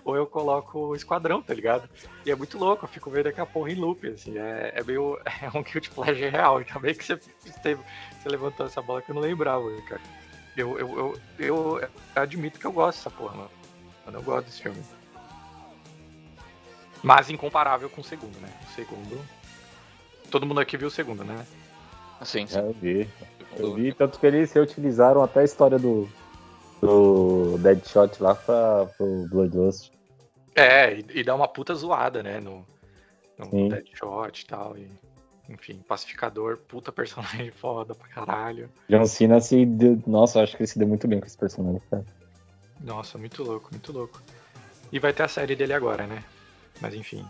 Ou, eu coloco o Esquadrão, tá ligado? E é muito louco, eu fico vendo daqui a porra em loop, assim. É, é meio. É um guilty pleasure real. Ainda bem que você, esteve, você levantou essa bola que eu não lembrava, cara. Eu, eu, eu, eu admito que eu gosto dessa porra. Mano, eu gosto desse filme. Mas incomparável com o segundo, né? O segundo. Todo mundo aqui viu o segundo, né? Assim, É, eu vi. Eu vi, tanto que eles reutilizaram até a história do, do Deadshot lá pra, pro Bloodlust. É, e, e dá uma puta zoada, né? No, no Sim. Deadshot e tal. E, enfim, pacificador, puta personagem foda pra caralho. John Cena se deu... Nossa, eu acho que ele se deu muito bem com esse personagem, cara. Nossa, muito louco, muito louco. E vai ter a série dele agora, né? Mas enfim.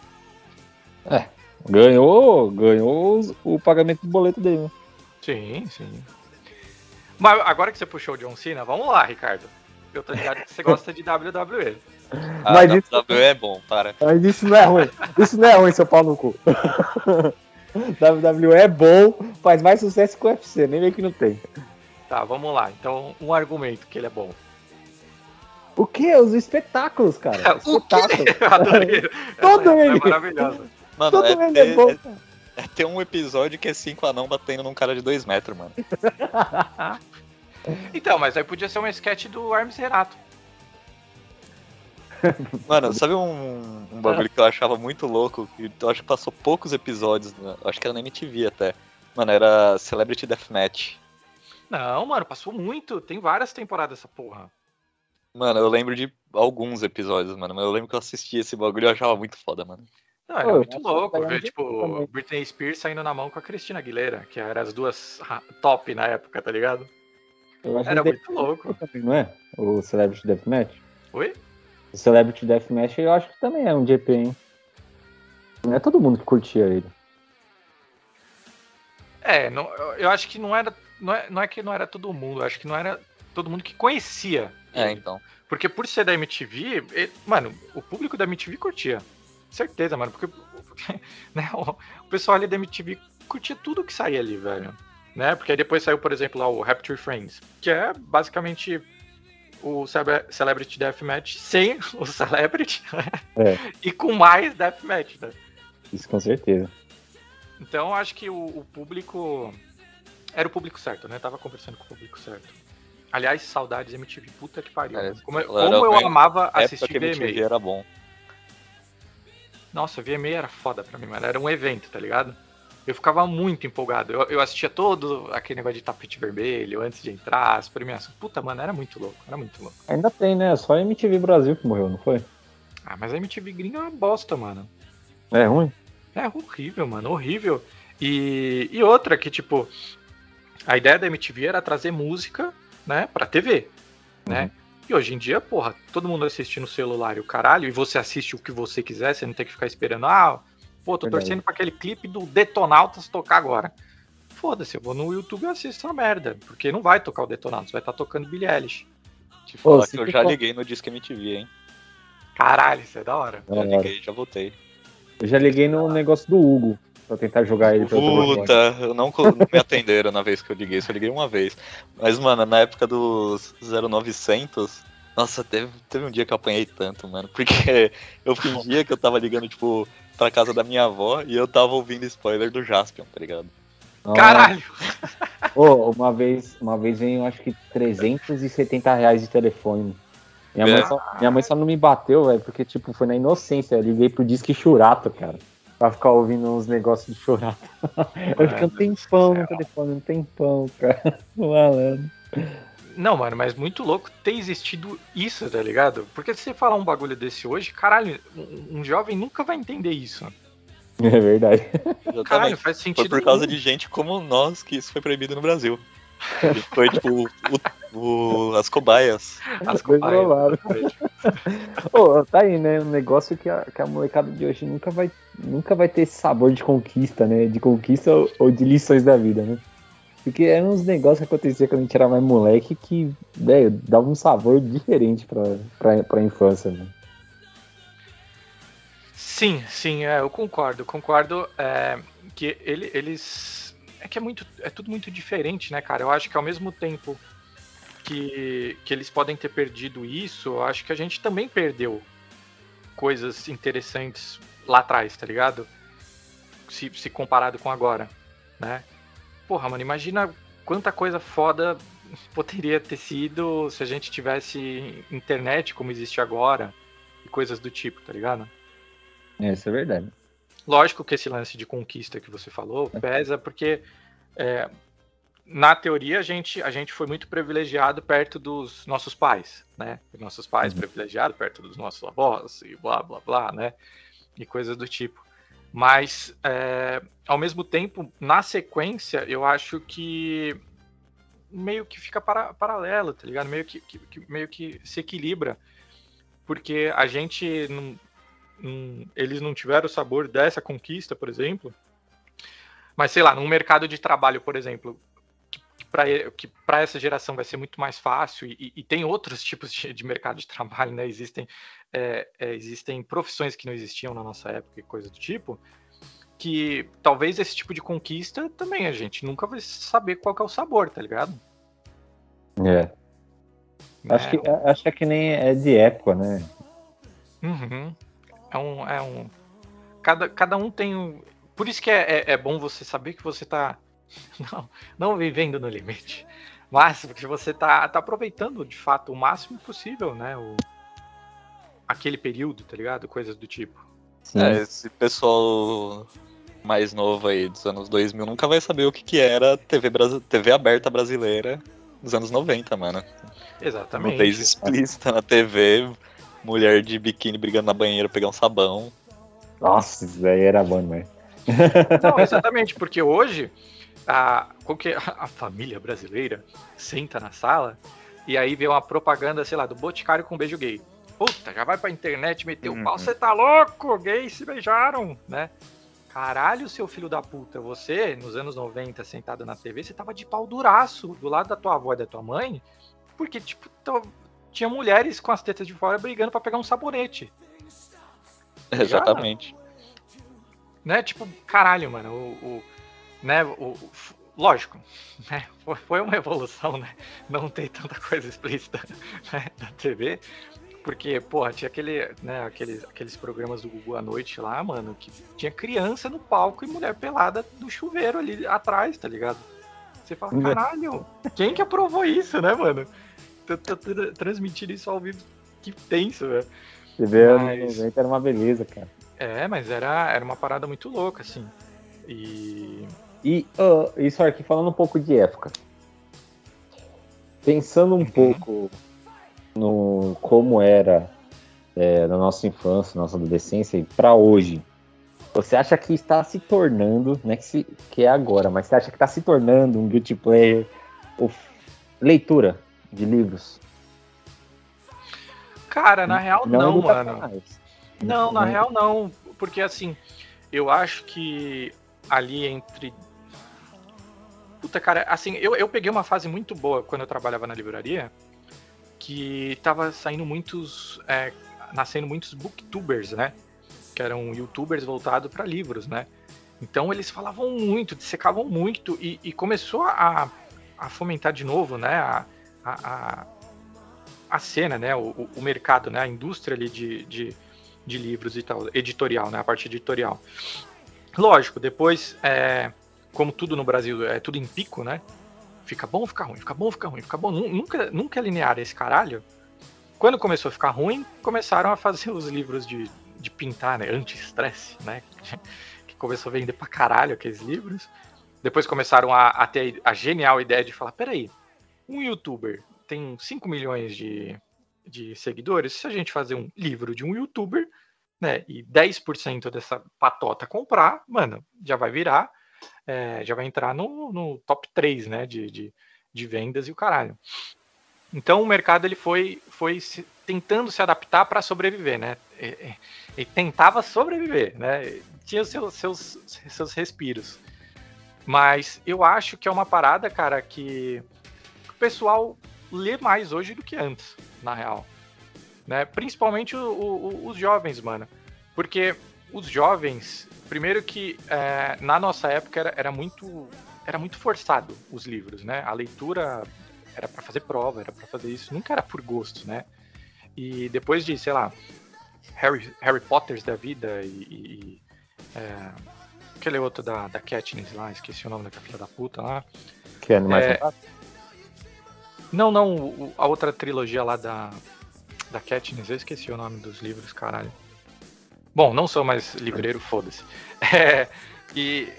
Ganhou, ganhou o pagamento do boleto dele, né? Sim, sim. Mas agora que você puxou o John Cena, vamos lá, Ricardo. Eu tô ligado que você gosta de WWE. a Mas isso- WWE é bom, para. Mas isso não é ruim. Isso não é ruim, seu pau no cu. WWE é bom, faz mais sucesso que o UFC, nem meio que não tem. Tá, vamos lá. Então, um argumento que ele é bom. O que? Os espetáculos, cara. O quê? Espetáculo. Eu adorei. Todo Essa ele. É maravilhosa. Mano, Todo é é ter, bom. é, é ter um episódio que é cinco anão batendo num cara de dois metros, mano. Então, mas aí podia ser um sketch do Hermes Renato. Mano, sabe um, um bagulho que eu achava muito louco? Que eu acho que passou poucos episódios, né? acho que era na MTV até. Mano, era Celebrity Deathmatch. Não, mano, passou muito. Tem várias temporadas essa porra. Mano, eu lembro de alguns episódios, mano. Mas eu lembro que eu assisti esse bagulho e eu achava muito foda, mano. Não, era Pô, muito louco ver, tipo, também. Britney Spears saindo na mão com a Cristina Aguilera, que eram as duas top na época, tá ligado? Eu acho Era que muito louco. também, não é? O Celebrity Deathmatch? Oi? O Celebrity Deathmatch eu acho que também é um GP, hein? Não é todo mundo que curtia ele. É, não- eu- acho que não era. Não é, não é que não era todo mundo, eu acho que não era todo mundo que conhecia. É, ele. então. Porque por ser da MTV, ele- mano, o público da MTV curtia. Certeza, mano. Porque, né, o, o pessoal ali da MTV curtia tudo que saía ali, velho. Né? Porque aí depois saiu, por exemplo, lá o Rapture Friends, que é basicamente o Cele- Celebrity Deathmatch sem o Celebrity É. e com mais Deathmatch, né? Isso com certeza. Então eu acho que o, o público. Era o público certo, né? Tava conversando com o público certo. Aliás, saudades MTV, puta que pariu. É, mano. como eu, como eu amava assistir VMA. era bom. Nossa, VMA era foda pra mim, mano. Era um evento, tá ligado? Eu ficava muito empolgado. Eu, eu assistia todo aquele negócio de tapete vermelho antes de entrar, as premiações. Puta, mano, era muito louco, era muito louco. Ainda tem, né? Só a MTV Brasil que morreu, não foi? Ah, mas a MTV gringa é uma bosta, mano. É ruim? É horrível, mano, horrível. E, e outra que, tipo, a ideia da MTV era trazer música, né, pra TV, né? E hoje em dia, porra, todo mundo assiste no celular e o caralho, e você assiste o que você quiser, você não tem que ficar esperando, ah, pô, tô Verdade. torcendo pra aquele clipe do Detonautas tocar agora. Foda-se, eu vou no YouTube e assisto essa merda, porque não vai tocar o Detonautas, vai estar tocando Billie Eilish. Te falar se que eu já for- liguei no Disque MTV, hein? Caralho, isso é da hora. Da Já hora. liguei, já voltei. Eu já liguei no negócio do Hugo pra tentar jogar ele pelo telefone. Puta, eu não, não me atenderam na vez que eu liguei, só liguei uma vez. Mas, mano, na época dos 0900, nossa, teve, teve um dia que eu apanhei tanto, mano. Porque eu fingia que eu tava ligando, tipo, pra casa da minha avó e eu tava ouvindo spoiler do Jaspion, tá ligado? Nossa. Caralho! Ô, uma vez, uma vez veio, acho que 370 reais de telefone. Minha, mãe É. só, minha mãe só não me bateu, velho, porque, tipo, foi na inocência. Eu liguei pro Disque Churato, cara. Pra ficar ouvindo uns negócios de churato. Eu fiquei um tempão no telefone, um tempão, cara. Malandro. Não, mano, mas muito louco ter existido isso, tá ligado? Porque se você falar um bagulho desse hoje, caralho, um, um jovem nunca vai entender isso. É verdade. Exatamente. Caralho, faz Foi sentido. por causa nenhum. de gente como nós que isso foi proibido no Brasil. Foi, tipo, o- o- as cobaias. As cobaias. Ô, tá aí, né? Um negócio que a, que a molecada de hoje nunca vai, nunca vai ter esse sabor de conquista, né? De conquista ou, ou de lições da vida, né? Porque eram uns negócios que acontecia quando a gente era mais moleque que, velho, dava um sabor diferente pra, pra, pra infância, né? Sim, sim, é, eu concordo. Concordo é, que ele- eles. É que é muito. É tudo muito diferente, né, cara? Eu acho que ao mesmo tempo que, que eles podem ter perdido isso, eu acho que a gente também perdeu coisas interessantes lá atrás, tá ligado? Se, se comparado com agora, né? Porra, mano, imagina quanta coisa foda poderia ter sido se a gente tivesse internet como existe agora e coisas do tipo, tá ligado? É, isso é verdade. Lógico que esse lance de conquista que você falou pesa, porque é, na teoria a gente, a gente foi muito privilegiado perto dos nossos pais, né? Nossos pais Uhum. privilegiados perto dos nossos avós e blá blá blá, né? E coisas do tipo. Mas é, ao mesmo tempo, na sequência, eu acho que meio que fica para, paralelo, tá ligado? Meio que, que- que- meio que se equilibra. Porque a gente não, não- eles não tiveram o sabor dessa conquista, por exemplo. Mas sei lá, num mercado de trabalho, por exemplo, para essa geração vai ser muito mais fácil e, e tem outros tipos de, de mercado de trabalho, né? Existem, é, é, existem profissões que não existiam na nossa época e coisa do tipo, que talvez esse tipo de conquista também a gente nunca vai saber qual é o sabor, tá ligado? É. Acho, Né? que, acho que é que nem é de época, né? Uhum. É um. É um cada, cada um tem um. Por isso que é, é, é bom você saber que você tá. Não, não vivendo no limite. Mas porque você tá, tá aproveitando de fato o máximo possível, né? O, aquele período, tá ligado? Coisas do tipo. Sim. É, esse pessoal mais novo aí dos anos 2000 nunca vai saber o que, que era TV, brasi- TV aberta brasileira dos anos 90, mano. Exatamente. Nudez explícita na TV, mulher de biquíni brigando na banheira pegar um sabão. Nossa, isso daí era bom, mas. Não, exatamente, porque hoje a, qualquer, a família brasileira senta na sala e aí vê uma propaganda, sei lá, do Boticário com beijo gay. Puta, já vai pra internet meter o pau, Uhum. você tá louco? Gays se beijaram, né? Caralho, seu filho da puta, você, nos anos 90, sentado na TV, você tava de pau duraço do lado da tua avó e da tua mãe, porque, tipo, tinha mulheres com as tetas de fora brigando pra pegar um sabonete. Exatamente. né? Tipo, caralho, mano, o, o- né, o, lógico, né? Foi, uma evolução, né? Não ter tanta coisa explícita né, na TV, porque, porra, tinha aquele, né, aqueles, aqueles programas do Gugu à noite lá, mano, que tinha criança no palco e mulher pelada no chuveiro ali atrás, tá ligado? Você fala, caralho, quem que aprovou isso, né, mano? Transmitindo isso ao vivo, que tenso, velho. Você vê, anos Mas- 90 era uma beleza, cara. É, mas era, era uma parada muito louca, assim. E. E ah, isso aqui falando um pouco de época. Pensando um pouco no como era é, na nossa infância, nossa adolescência e para hoje, você acha que está se tornando, não é que, se, que é agora, mas você acha que está se tornando um guilty player ou leitura de livros? Cara, na real, não, mano. educacionais. Não, na Né? real, não. Porque, assim, eu acho que ali entre. Puta, cara, assim, eu, eu peguei uma fase muito boa quando eu trabalhava na livraria, que tava saindo muitos. é, nascendo muitos booktubers, né? Que eram youtubers voltados para livros, né? Então eles falavam muito, dissecavam muito, e, e começou a, a fomentar de novo, né? A, a, a, cena, né? O, o- o mercado, né? A indústria ali de, de, de livros e tal, editorial, né? A parte editorial. Lógico, depois, é, como tudo no Brasil é tudo em pico, né? Fica bom, fica ruim, fica bom, fica ruim, fica bom. Nu- Nunca, nunca é linear esse caralho. Quando começou a ficar ruim, começaram a fazer os livros de, de pintar, né? Anti-estresse, né? Que começou a vender pra caralho aqueles livros. Depois começaram a, a ter a genial ideia de falar: peraí, um youtuber tem 5 milhões de, de seguidores. Se a gente fazer um livro de um youtuber, né? E 10% dessa patota comprar, mano, já vai virar, é, já vai entrar no, no top 3, né? De, de, de vendas e o caralho. Então o mercado ele foi, foi se- tentando se adaptar para sobreviver, né? Ele tentava sobreviver, né? Tinha seus, seus, seus respiros. Mas eu acho que é uma parada, cara, que o pessoal lê mais hoje do que antes, na real. Né? Principalmente o- o- os jovens, mano. Porque os jovens, primeiro que é, na nossa época era, era muito era muito forçado os livros, né? A leitura era para fazer prova, era para fazer isso, nunca era por gosto, né? E depois de, sei lá, Harry, Harry Potters da vida e, e é, aquele outro da, da Katniss lá, esqueci o nome da filha da puta lá. Que é Animais É? Não, não, a outra trilogia lá da, da Katniss, eu esqueci o nome dos livros, caralho. Bom, não sou mais livreiro, foda-se. É, e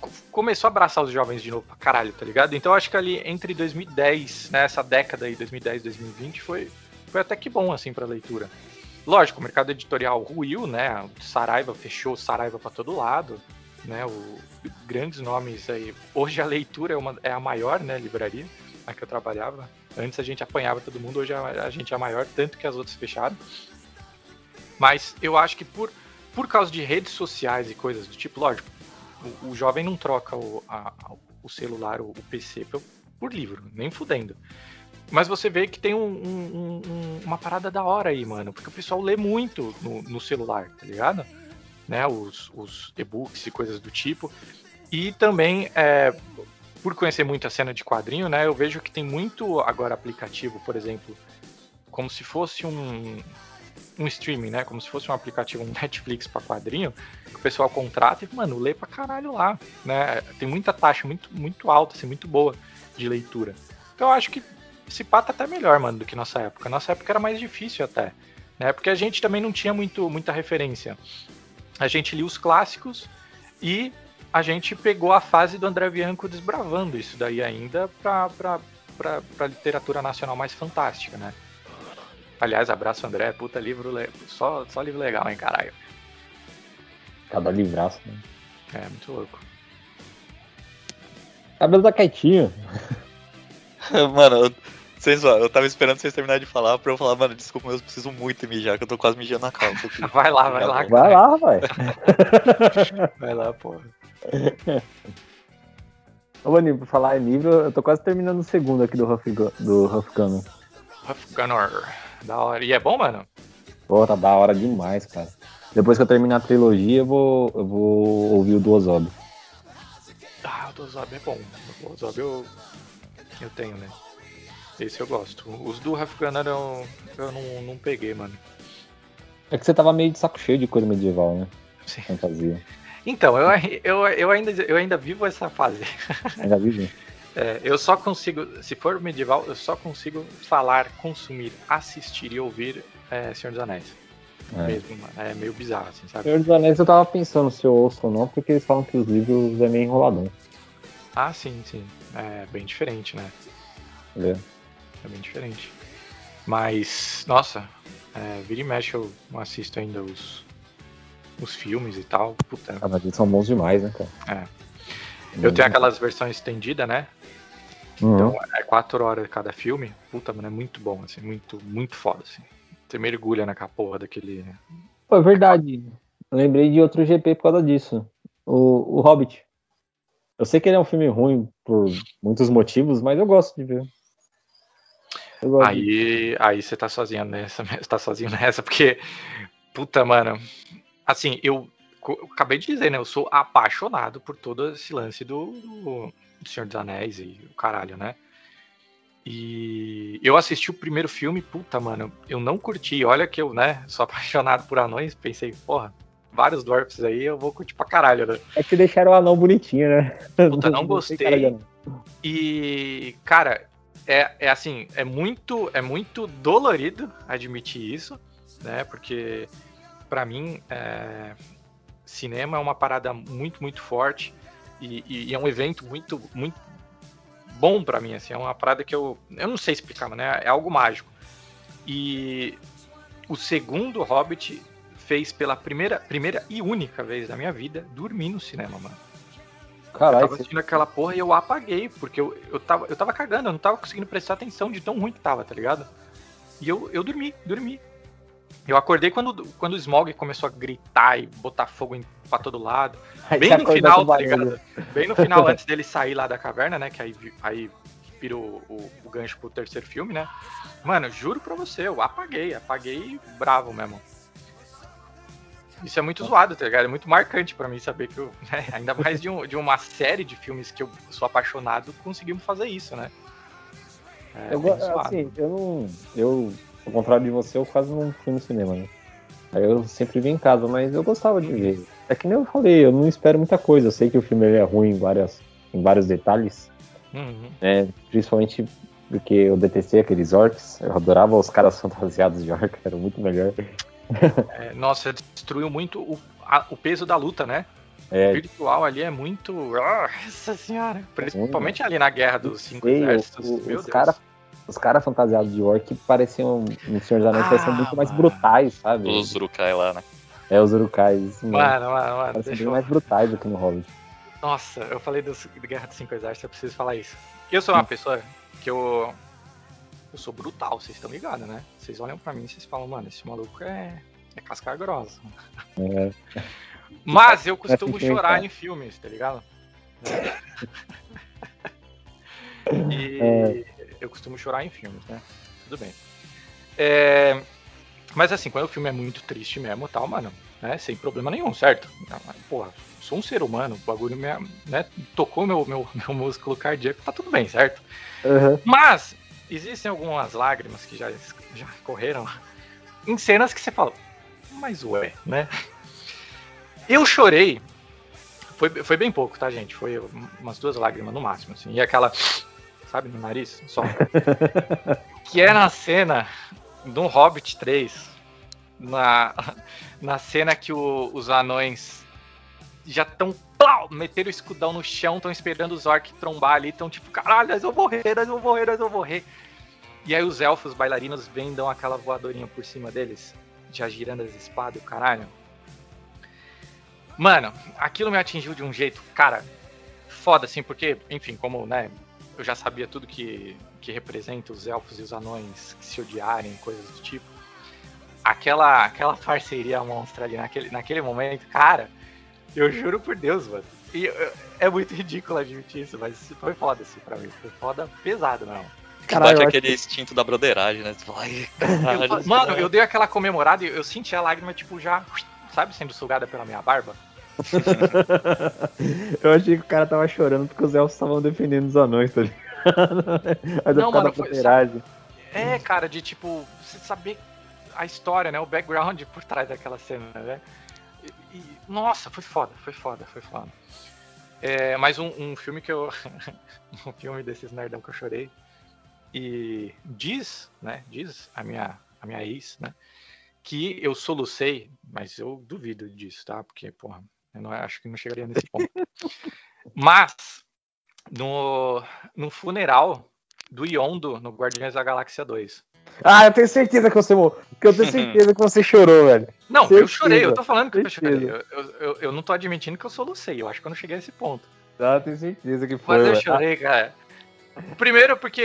co- começou a abraçar os jovens de novo pra caralho, tá ligado? Então acho que ali entre 2010, né, essa década aí, 2010, 2020, foi, foi até que bom, assim, pra leitura. Lógico, o mercado editorial ruiu, né? Saraiva fechou Saraiva pra todo lado, né? O, grandes nomes aí. Hoje a leitura é, uma, é a maior, né, livraria na que eu trabalhava. Antes a gente apanhava todo mundo, hoje a, a gente é a maior, tanto que as outras fecharam. Mas eu acho que por, por causa de redes sociais e coisas do tipo, lógico, o, o jovem não troca o, a- o celular, o, o PC por, por livro, nem fudendo. Mas você vê que tem um- um- um- uma parada da hora aí, mano. Porque o pessoal lê muito no, no celular, tá ligado? Né, os, os e-books e coisas do tipo. E também, é, por conhecer muito a cena de quadrinho, né? Eu vejo que tem muito agora aplicativo, por exemplo, como se fosse um, um streaming, né? Como se fosse um aplicativo, um Netflix pra quadrinho, que o pessoal contrata e, mano, lê pra caralho lá, né? Tem muita taxa muito, muito alta, assim, muito boa de leitura. Então eu acho que esse pá tá até melhor, mano, do que nossa época. Nossa época era mais difícil até, né? Porque a gente também não tinha muito, muita referência. A gente lia os clássicos e a gente pegou a fase do André Bianco desbravando isso daí ainda pra, pra, pra, pra literatura nacional mais fantástica, né? Aliás, abraço André, puta livro, le- só, só livro legal, hein, caralho. Cada livraço, né? É, muito louco. Cabelo tá quietinho. Mano, eu, sem zoar, eu tava esperando vocês terminarem de falar pra eu falar, mano, desculpa, mas eu preciso muito mijar, que eu tô quase mijando na calça aqui. Vai lá, vai lá, Vai lá, rapaz. vai lá, porra. Ô, Maninho, pra falar em livro, eu tô quase terminando o segundo aqui do Huff, do Huff Gunner. Huff Gunner. Da hora. E é bom, mano? Pô, tá da hora demais, cara. Depois que eu terminar a trilogia, eu vou, eu vou ouvir o do Ozob. Ah, o do Zob é bom. O Zob eu, eu tenho, né? Esse eu gosto. Os do Gunner eu, eu não, não peguei, mano. É que você tava meio de saco cheio de coisa medieval, né? Sim. Fantasia. Então, eu, eu, eu, ainda, eu ainda vivo essa fase. Ainda vive? É, eu só consigo, se for medieval, eu só consigo falar, consumir, assistir e ouvir é, Senhor dos Anéis. É. Mesmo, mano. é meio bizarro, assim, sabe? Senhor dos Anéis eu tava pensando se eu ouço ou não, porque eles falam que os livros é meio enroladão. Ah, sim, sim. É bem diferente, né? Entendeu? É bem diferente. Mas, nossa, é, vira e mexe eu não assisto ainda os, os filmes e tal. Puta. Ah, mas eles são bons demais, né, cara? É. Eu tenho aquelas versões estendidas, né? Uhum. Então é quatro horas cada filme. Puta, mano, é muito bom, assim, muito, muito foda, assim. Você mergulha naquela porra daquele. Pô, é verdade. Eu lembrei de outro GP por causa disso. O, o Hobbit. Eu sei que ele é um filme ruim por muitos motivos, mas eu gosto de ver. Eu gosto de... Aí, aí você tá sozinho nessa, você tá sozinho nessa, porque, puta, mano, assim, eu, eu acabei de dizer, né? Eu sou apaixonado por todo esse lance do, do, do Senhor dos Anéis e o caralho, né? E eu assisti o primeiro filme, puta, mano, eu não curti. Olha que eu, né, sou apaixonado por anões, pensei, porra, vários dwarfs aí eu vou curtir pra caralho, né? É que deixaram o anão bonitinho, né? Puta, não gostei. E, cara, é, é assim, é muito, é muito dolorido admitir isso, né? Porque pra mim, é, cinema é uma parada muito, muito forte e, e- e é um evento muito, muito bom pra mim, assim, é uma parada que eu, eu não sei explicar, mas né? é algo mágico. E o segundo Hobbit fez pela primeira, primeira e única vez da minha vida dormir no cinema, mano. Eu Caralho, tava você- assistindo aquela porra e eu apaguei, porque eu, eu, tava, eu tava cagando, eu não tava conseguindo prestar atenção de tão ruim que tava, tá ligado? E eu, eu dormi, dormi. Eu acordei quando, quando o Smog começou a gritar e botar fogo em, pra todo lado. Bem no final, tá ligado? Bem no final, antes dele sair lá da caverna, né? Que aí, aí virou o, o gancho pro terceiro filme, né? Mano, juro pra você, eu apaguei, apaguei bravo mesmo. Isso é muito zoado, tá ligado? É muito marcante pra mim saber que eu, né, ainda mais de, um- de uma série de filmes que eu sou apaixonado, conseguimos fazer isso, né? É Eu, assim, eu não. Eu, ao contrário de você, eu quase não fui no cinema, né? Aí eu sempre vi em casa, mas eu gostava de ver. É que nem eu falei, eu não espero muita coisa. Eu sei que o filme é ruim em, várias, em vários detalhes, Uhum. né? Principalmente porque eu detestei aqueles orcs. Eu adorava os caras fantasiados de orc, era muito melhor. É, nossa, destruiu muito o, a- o peso da luta, né? O É, virtual ali é muito. Nossa senhora. Principalmente ali na guerra dos cinco exércitos. o- Meu os caras os cara fantasiados de orc pareciam, no Senhor dos Anéis, Ah, pareciam muito mais mano. brutais, sabe? Os Urukai lá, né? É, os urukais. isso mesmo. Mano, mano, mano. Parecem Deixa bem eu... mais brutais do que no Hobbit. Nossa, eu falei de Guerra dos Cinco Exércitos, eu preciso falar isso. Eu sou uma pessoa que eu. Eu sou brutal, vocês estão ligados, né? Vocês olham pra mim e vocês falam, mano, esse maluco é. É casca grossa. É. Mas eu costumo sentimental. chorar em filmes, tá ligado? E É. eu costumo chorar em filmes, né? Tudo bem. É, Mas assim, quando o filme é muito triste mesmo tal, mano, né? Sem problema nenhum, certo? Não, Porra, sou um ser humano, o bagulho me, né, tocou meu, meu, meu músculo cardíaco, tá tudo bem, certo? Aham. Mas existem algumas lágrimas que já, já correram em cenas que você fala, mas ué, né? Eu chorei. Foi, foi bem pouco, tá, gente? Foi umas duas lágrimas no máximo, assim. E aquela, sabe, no nariz, só. que é na cena do Hobbit 3, na, na cena que o- os anões já estão meteram o escudão no chão, estão esperando os orcs trombar ali, estão tipo, caralho, nós vamos morrer, nós vamos morrer, nós vamos morrer. E aí os elfos bailarinos vêm dão aquela voadorinha por cima deles, já girando as espadas, o caralho. Mano, aquilo me atingiu de um jeito, cara, foda assim, porque, enfim, como, né, eu já sabia tudo que, que representa os elfos e os anões que se odiarem, coisas do tipo. Aquela, aquela parceria monstra ali naquele, naquele momento, cara, eu juro por Deus, mano. E eu- é muito ridículo admitir isso, mas foi foda assim pra mim. Foi foda pesado, não. Caralho, Bate aquele instinto da broderagem, né? Ai, caralho, Eu- mano, eu dei aquela comemorada e eu senti a lágrima, tipo, já, sabe, sendo sugada pela minha barba. Eu achei que o cara tava chorando porque os elfos estavam defendendo os anões, tá ligado? Mas Não, mano, foi-. É, cara, de tipo, você saber a história, né? O background por trás daquela cena, né? E, e- nossa, foi foda, foi foda, foi foda. É, mas um, um filme que eu. um filme desses nerdão que eu chorei. E diz, né? Diz a minha, a minha ex, né? Que eu solucei, mas eu duvido disso, tá? Porque, porra, eu não, acho que não chegaria nesse ponto. mas, no, no funeral do Yondo no Guardiões da Galáxia 2. Ah, eu tenho certeza que você morreu. Que eu tenho certeza que você chorou, velho. Não, eu Certeza, chorei, eu tô falando que eu certeza. chorei. Eu, eu, eu- eu não tô admitindo que eu solucei, eu acho que eu não cheguei a esse ponto. Ah, eu tenho certeza que foi. Mas eu chorei, cara. Primeiro porque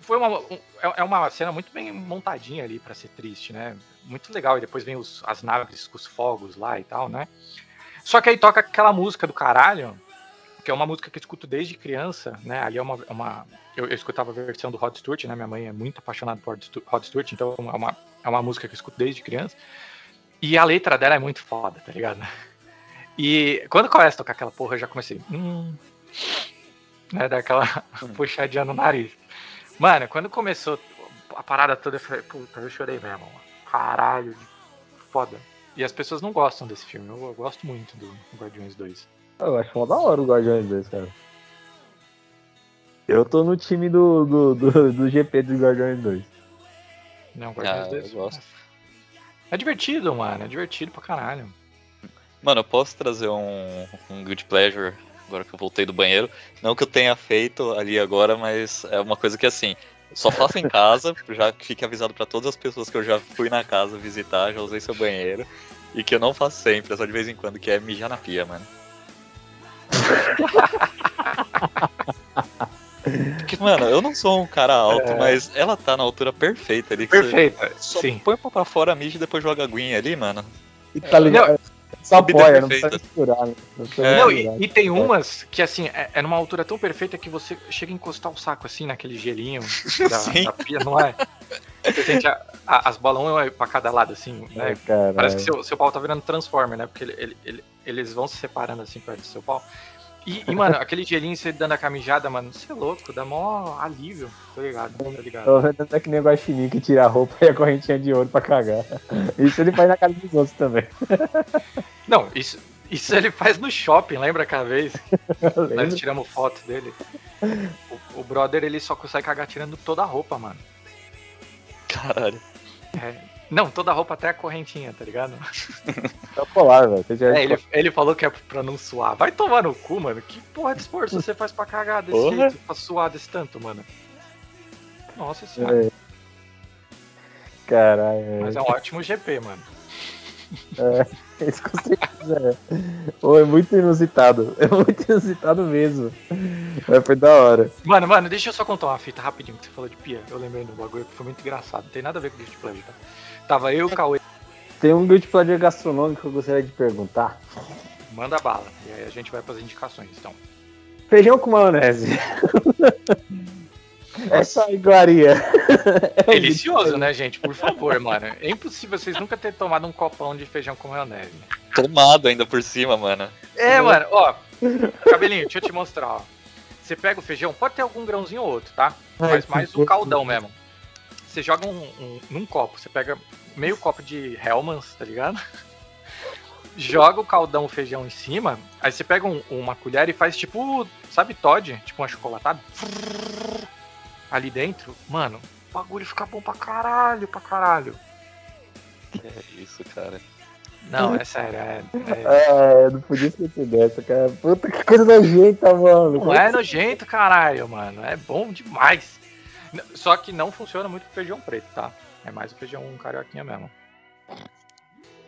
foi uma, um- é é uma cena muito bem montadinha ali pra ser triste, né? Muito legal. E depois vem os- as naves com os fogos lá e tal, né? Só que aí toca aquela música do caralho, que é uma música que eu escuto desde criança, né? Ali é uma. é uma- eu, eu escutava a versão do Rod Stewart, né? Minha mãe é muito apaixonada por Rod Stewart, então é uma, é uma música que eu escuto desde criança. E a letra dela é muito foda, tá ligado? E quando começa a tocar aquela porra, eu já comecei. Hum, né, dar aquela puxadinha no nariz. Mano, quando começou a parada toda, eu falei, puta, eu chorei mesmo. mano. Caralho, foda. E as pessoas não gostam desse filme. Eu, eu gosto muito do Guardiões 2. Eu acho mó da hora o Guardiões 2, cara. Eu tô no time do, do, do, do GP dos Guardiões 2. Não, Guardiões Ah, 2. eu gosto. É divertido, mano. É divertido pra caralho. Mano, eu posso trazer um, um good pleasure agora que eu voltei do banheiro. Não que eu tenha feito ali agora, mas é uma coisa que assim, só faço em casa, já que fique avisado pra todas as pessoas que eu já fui na casa visitar, já usei seu banheiro. E que eu não faço sempre, é só de vez em quando, que é mijar na pia, mano. Porque, mano, eu não sou um cara alto, É. mas ela tá na altura perfeita ali. Perfeita, Só sim. põe pra fora, mija e depois joga a aguinha ali, mano. E tá ligado? Só Bebida apoia, não precisa misturar, né? Não precisa É. Não, e, e tem umas que, assim, é, é numa altura tão perfeita que você chega a encostar o saco, assim, naquele gelinho da, Sim. da pia, não é? Você sente a- a- as balões pra cada lado, assim, né? Ai. Parece que seu, seu pau tá virando Transformer, né? Porque ele- ele- ele- eles vão se separando assim perto do seu pau. E, e, mano, aquele gelinho você dando a camijada, mano, você é louco, dá mó alívio. Tô ligado, tô ligado. Tô vendo até que nem o guaxinim que tira a roupa e a correntinha de ouro pra cagar. Isso ele faz na casa dos outros também. Não, isso, isso ele faz no shopping, lembra aquela vez? Nós tiramos foto dele. O, o brother, ele só consegue cagar tirando toda a roupa, mano. Caralho. É. Não, toda a roupa até a correntinha, tá ligado? É o polar, velho. É, ele, ele falou que é pra não suar. Vai tomar no cu, mano. Que porra de esforço você faz pra cagar desse Porra. jeito, pra suar desse tanto, mano? Nossa senhora. É. Caralho, Mas é um ótimo GP, mano. é. Isso com certeza é. Pô, é muito inusitado. É muito inusitado mesmo. Mas foi da hora. Mano, mano, deixa eu só contar uma fita rapidinho que você falou de pia. Eu lembrei do bagulho que foi muito engraçado. Não tem nada a ver com o Guilty Pleasure, tá? Tava eu e o Cauê. Tem um guilty pleasure gastronômico que eu gostaria de perguntar. Manda bala. E aí a gente vai pras indicações, então. Feijão com maionese. Essa iguaria. É Delicioso, né, gente? Por favor, mano. É impossível vocês nunca terem tomado um copão de feijão com maionese. Tomado ainda por cima, mano. É, mano, ó. Cabelinho, deixa eu te mostrar, ó. Você pega o feijão, pode ter algum grãozinho ou outro, tá? Mas mais o caldão mesmo. Você joga um, um- num copo, você pega meio copo de Hellmann's, tá ligado? Joga o caldão, o feijão em cima, aí você pega um- uma colher e faz tipo, sabe Todd? Tipo uma chocolatada? Ali dentro, mano, o bagulho fica bom pra caralho, pra caralho. Que é isso, cara. Não, é sério, é, é- É, não podia esquecer dessa, cara. Puta que coisa nojenta, mano. Não é nojento, caralho, mano. É bom demais. Só que não funciona muito com feijão preto, tá? É mais o feijão carioquinha mesmo.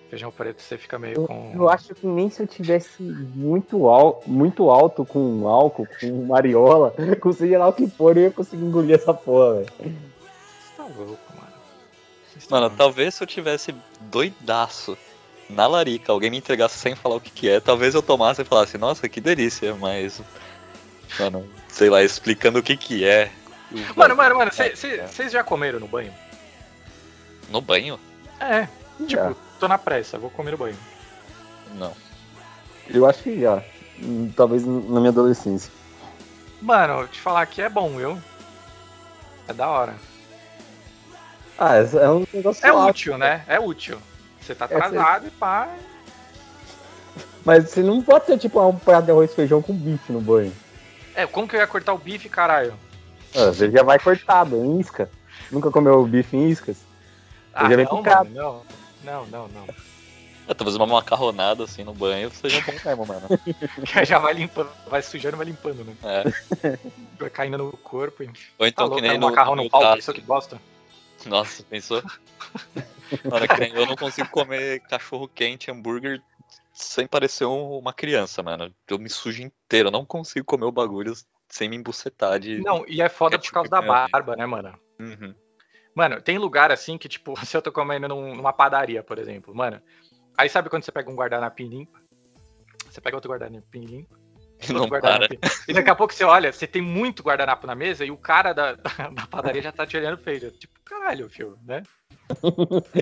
Feijão preto você fica meio Eu, com. eu acho que nem se eu tivesse muito, al muito alto com álcool, com mariola, com seja lá o que for, eu ia conseguir engolir essa porra, velho. Você tá louco, mano. Vocês Mano, tão- talvez se eu tivesse doidaço na larica, alguém me entregasse sem falar o que que é, talvez eu tomasse e falasse, nossa, que delícia, mas... Mano, sei lá, explicando o que que é. Mano, mano, mano, É, vocês já comeram no banho? No banho? É. Já. Tipo, tô na pressa, vou comer no banho. Não. Eu acho que já. Hum, Talvez na minha adolescência. Mano, eu te falar que é bom, viu? É da hora. Ah, é é um negócio É alto, útil, né? É útil. Você tá É, atrasado e pá. Mas você não pode ter, tipo, um prato de arroz e feijão com bife no banho. É, como que eu ia cortar o bife, caralho? Você já vai cortado, em isca. Nunca comeu bife em iscas? Ah, já vem não, picado. mano, não. Não, não, não. Eu tô fazendo uma macarronada assim no banho, seja bom mesmo, mano. já vai limpando, vai sujando e vai limpando, né? É. Vai caindo no corpo. E... Ou Tá então louco, que nem um no, macarrão no no pau, isso que bosta. Nossa, pensou? Mano, que nem eu não consigo comer cachorro quente, hambúrguer, sem parecer um- uma criança, mano. Eu me sujo inteiro, eu não consigo comer o bagulho sem me embucetar de... Não, e é foda por Ketchup causa da barba, né, mano? Uhum. Mano, tem lugar assim que, tipo, se eu tô comendo num- numa padaria, por exemplo, mano. Aí sabe quando você pega um guardanapinho limpo? Você pega outro guardanapinho limpo. E não para. E daqui a pouco você olha, você tem muito guardanapo na mesa e o cara da, da padaria já tá te olhando feio. Tipo, caralho, filho, né?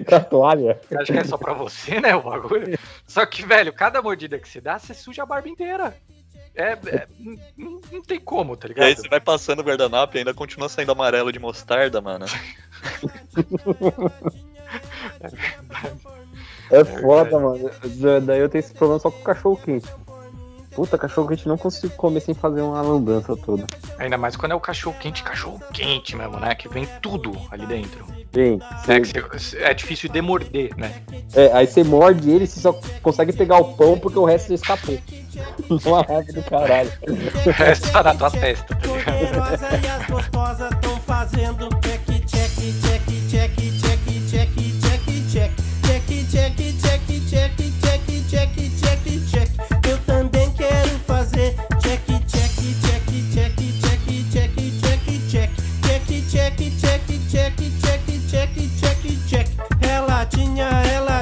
Com a toalha. Você acha que é só pra você, né, o bagulho? Só que, velho, cada mordida que você dá, você suja a barba inteira. É, é- não, não tem como, tá E ligado? aí você vai passando o guardanapo e ainda continua saindo amarelo de mostarda, mano. É foda, mano. Daí eu tenho esse problema só com cachorro quente. Puta, cachorro quente não consigo comer sem fazer uma lambança toda. Ainda mais quando é o cachorro quente, cachorro quente mesmo, né? Que vem tudo ali dentro. Bem, É, é difícil de morder, né? é, aí você morde ele e você só consegue pegar o pão porque o resto já escapou. Uma raiva do caralho. O resto tá na tua testa, tá ligado? Poderosa as gostosas tão fazendo check,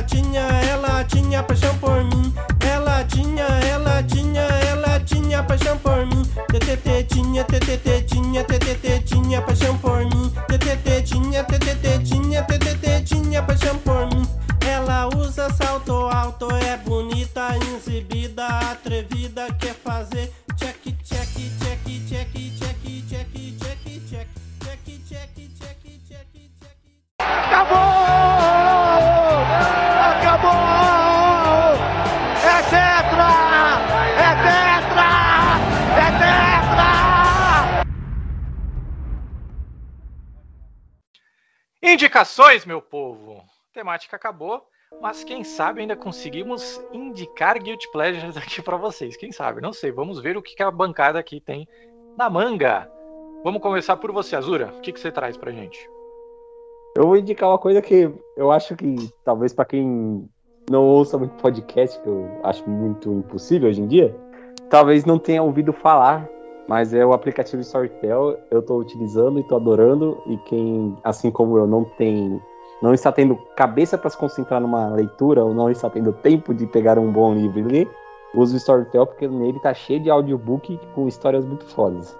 ela tinha, ela tinha paixão por mim. Ela tinha, ela tinha, ela tinha paixão por mim. TTT tinha, TTT tinha, TTT tinha paixão por mim. TTT tinha, TTT tinha, TTT tinha paixão Indicações, meu povo. A temática acabou, mas quem sabe ainda conseguimos indicar Guilty Pleasures aqui pra vocês. Quem sabe? Não sei. Vamos ver o que a bancada aqui tem na manga. Vamos começar por você, Azura. O que, que você traz pra gente? Eu vou indicar uma coisa que eu acho que talvez pra quem não ouça muito podcast, que eu acho muito impossível hoje em dia, talvez não tenha ouvido falar, mas é o aplicativo Storytel. Eu tô utilizando e tô adorando e quem, assim como eu, não tem não está tendo cabeça para se concentrar numa leitura ou não está tendo tempo de pegar um bom livro e ler, use o Storytel porque nele tá cheio de audiobook com histórias muito fodas.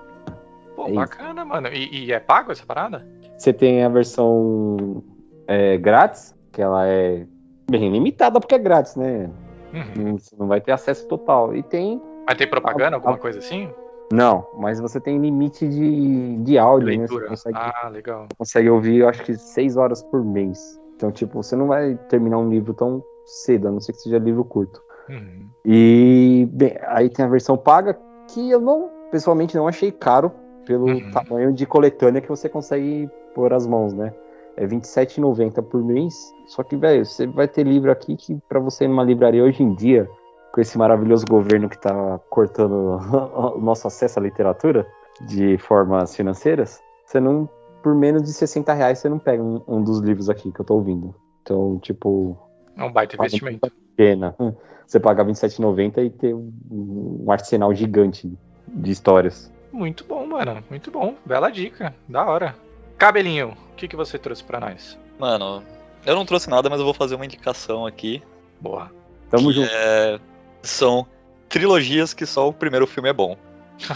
Pô, É isso. bacana, mano. E, e é pago essa parada? Você tem a versão é, grátis, que ela é bem limitada porque é grátis, né? Uhum. Você não vai ter acesso total. E tem. Vai ter propaganda, alguma coisa assim? Não, mas você tem limite de, de áudio, né? Você Leitura. consegue, Ah, legal. consegue ouvir, eu acho que seis horas por mês. Então, tipo, você não vai terminar um livro tão cedo, a não ser que seja livro curto. Uhum. E bem, aí tem a versão paga, que eu não, pessoalmente, não achei caro pelo Uhum. tamanho de coletânea que você consegue pôr as mãos, né? É R$27,90 por mês. Só que, velho, você vai ter livro aqui que pra você ir numa livraria hoje em dia, com esse maravilhoso governo que tá cortando o nosso acesso à literatura de formas financeiras, você não, por menos de 60 reais, você não pega um, um dos livros aqui que eu tô ouvindo. Então, tipo, É um baita investimento. pena. Você pagar R$27,90 e ter um arsenal gigante de histórias. Muito bom, mano. Muito bom. Bela dica. Da hora. Cabelinho, o que, que você trouxe pra nós? Mano, eu não trouxe nada, mas eu vou fazer uma indicação aqui. Boa. Tamo que junto. é- são trilogias que só o primeiro filme é bom.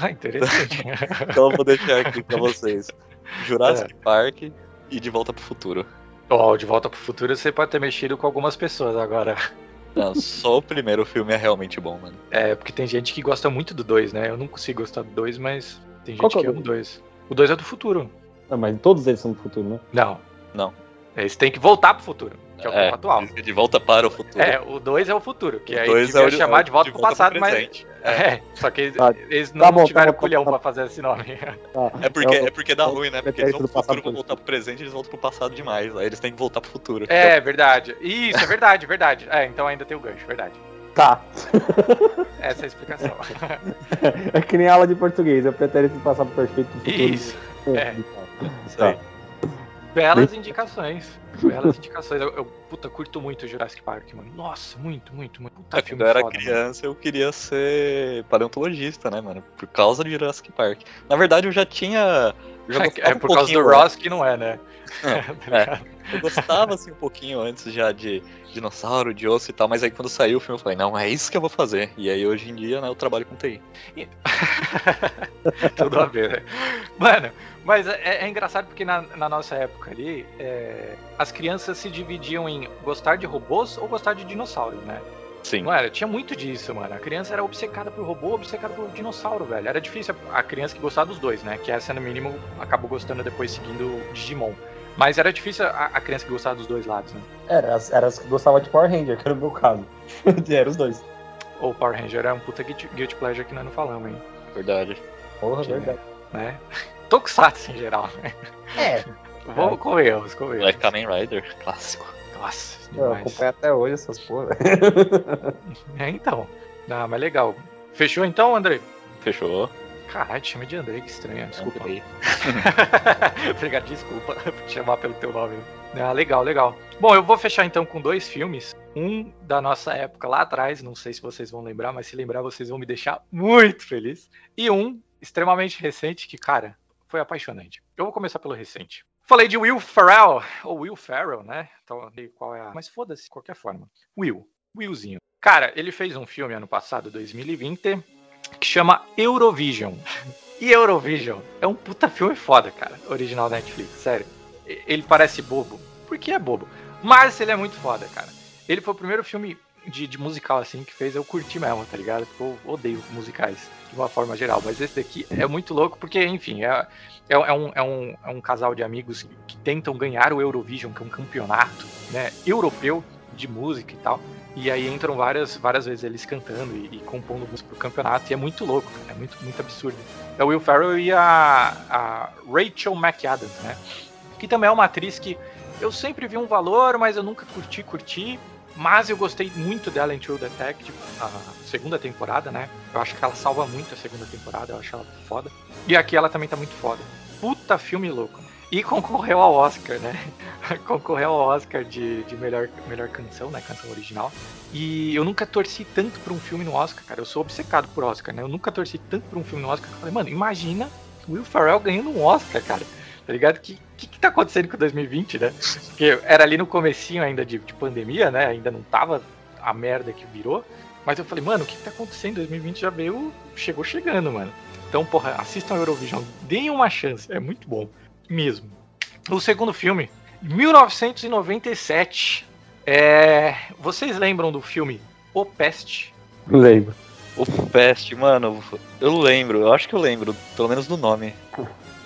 Ah, interessante. Então eu vou deixar aqui pra vocês. Jurassic É. Park e De Volta pro Futuro. Ó, de volta pro futuro você pode ter mexido com algumas pessoas agora. Não, só o primeiro filme é realmente bom, mano. É, porque tem gente que gosta muito do 2, né? Eu não consigo gostar do 2, mas tem Qual gente que é ama o 2. O 2 é do futuro. Não, mas todos eles são do futuro, né? Não. Não. Eles têm que voltar pro futuro, que é o É, tempo atual. De Volta para o Futuro. É, o 2 é o futuro, que O aí dois devia é o de- chamar é o de volta pro passado, mas. presente. É, só que eles, Tá. eles Tá não bom, tá tiveram bom, culhão tá bom. pra fazer esse nome. Ah, É porque, eu- é porque dá ruim, né? Porque eles vão pro futuro, vão pro voltar pro presente, eles voltam pro passado demais. Aí eles têm que voltar pro futuro. É, verdade. Isso, é verdade, verdade. É, então ainda tem o gancho, verdade. Tá. Essa é a explicação. É que nem aula de português. Eu pretérito do passado perfeito do futuro. Isso. é. Isso aí. Belas indicações. Belas indicações. Eu, eu, puta, curto muito Jurassic Park, mano. Nossa, muito, muito, muito. Puta É, filme quando eu era foda, mano. criança, eu queria ser paleontologista, né, mano? Por causa de Jurassic Park. Na verdade, eu já tinha. eu já É, é um por causa do Ross que não é, né? Tá ligado? Eu gostava, assim, um pouquinho antes já de dinossauro, de osso e tal, mas aí quando saiu o filme eu falei, não, é isso que eu vou fazer. E aí hoje em dia, né, eu trabalho com TI. Tudo a ver, né? Mano, mas é, é engraçado porque na, na nossa época ali, é, as crianças se dividiam em gostar de robôs ou gostar de dinossauros, né? Sim. Não era? Tinha muito disso, mano. A criança era obcecada por robô, obcecada por dinossauro, velho. Era difícil a criança que gostava dos dois, né? Que essa, no mínimo, acabou gostando depois seguindo o Digimon. Mas era difícil a, a criança que gostava dos dois lados, né? Era, as- era as que gostava de Power Ranger, que era o meu caso. era os dois. Ou Power Ranger é um puta guilty, guilty pleasure que nós não falamos, hein? Verdade. Porra, Que verdade. Né? Tokusatsu em geral, né? É, Vamos com erros, com erros. Black Kamen Rider, clássico. Nossa, eu demais. acompanho até hoje essas porra. É, então. Ah, mas legal. Fechou então, André? Fechou. Caralho, te chama de André, que estranho. Desculpa. Andrei. Obrigado, desculpa por te chamar pelo teu nome. Ah, legal, legal. Bom, eu vou fechar então com dois filmes. Um da nossa época lá atrás, não sei se vocês vão lembrar, mas se lembrar vocês vão me deixar muito feliz. E um extremamente recente que, cara, foi apaixonante. Eu vou começar pelo recente. Falei de Will Ferrell, ou Will Ferrell, né? Então, qual é a... Mas foda-se, de qualquer forma. Will, Willzinho. Cara, ele fez um filme ano passado, 2020, que chama Eurovision. E Eurovision é um puta filme foda, cara. Original da Netflix, sério. Ele parece bobo, porque é bobo. Mas ele é muito foda, cara. Ele foi o primeiro filme de, de musical, assim, que fez eu curtir mesmo, tá ligado? Porque eu odeio musicais, de uma forma geral. Mas esse daqui é muito louco, porque, enfim, é, é, é um, é, um, é um casal de amigos que, tentam ganhar o Eurovision, que é um campeonato né, europeu de música e tal. E aí entram várias, várias vezes eles cantando e, e compondo música pro campeonato. E é muito louco. É muito, muito absurdo. É o Will Ferrell e a, a Rachel McAdams, né? Que também é uma atriz que eu sempre vi um valor, mas eu nunca curti, curti. Mas eu gostei muito dela em True Detective, a segunda temporada, né? Eu acho que ela salva muito a segunda temporada, eu acho ela foda. E aqui ela também tá muito foda. Puta filme louco. E concorreu ao Oscar, né? concorreu ao Oscar de, de melhor, melhor canção, né? Canção original. E eu nunca torci tanto por um filme no Oscar, cara. Eu sou obcecado por Oscar, né? Eu nunca torci tanto por um filme no Oscar que eu falei, mano, imagina Will Ferrell ganhando um Oscar, cara. Tá ligado? Que, que, que tá acontecendo com 2020, né? Porque era ali no comecinho ainda de, de pandemia, né? Ainda não tava a merda que virou. Mas eu falei, mano, o que, que tá acontecendo? 2020 já veio, chegou chegando, mano. Então, porra, assistam a Eurovision, deem uma chance, é muito bom, mesmo. O segundo filme, 1997. É... Vocês lembram do filme O Peste? Lembro. O Pest, mano, eu lembro, eu acho que eu lembro, pelo menos do nome.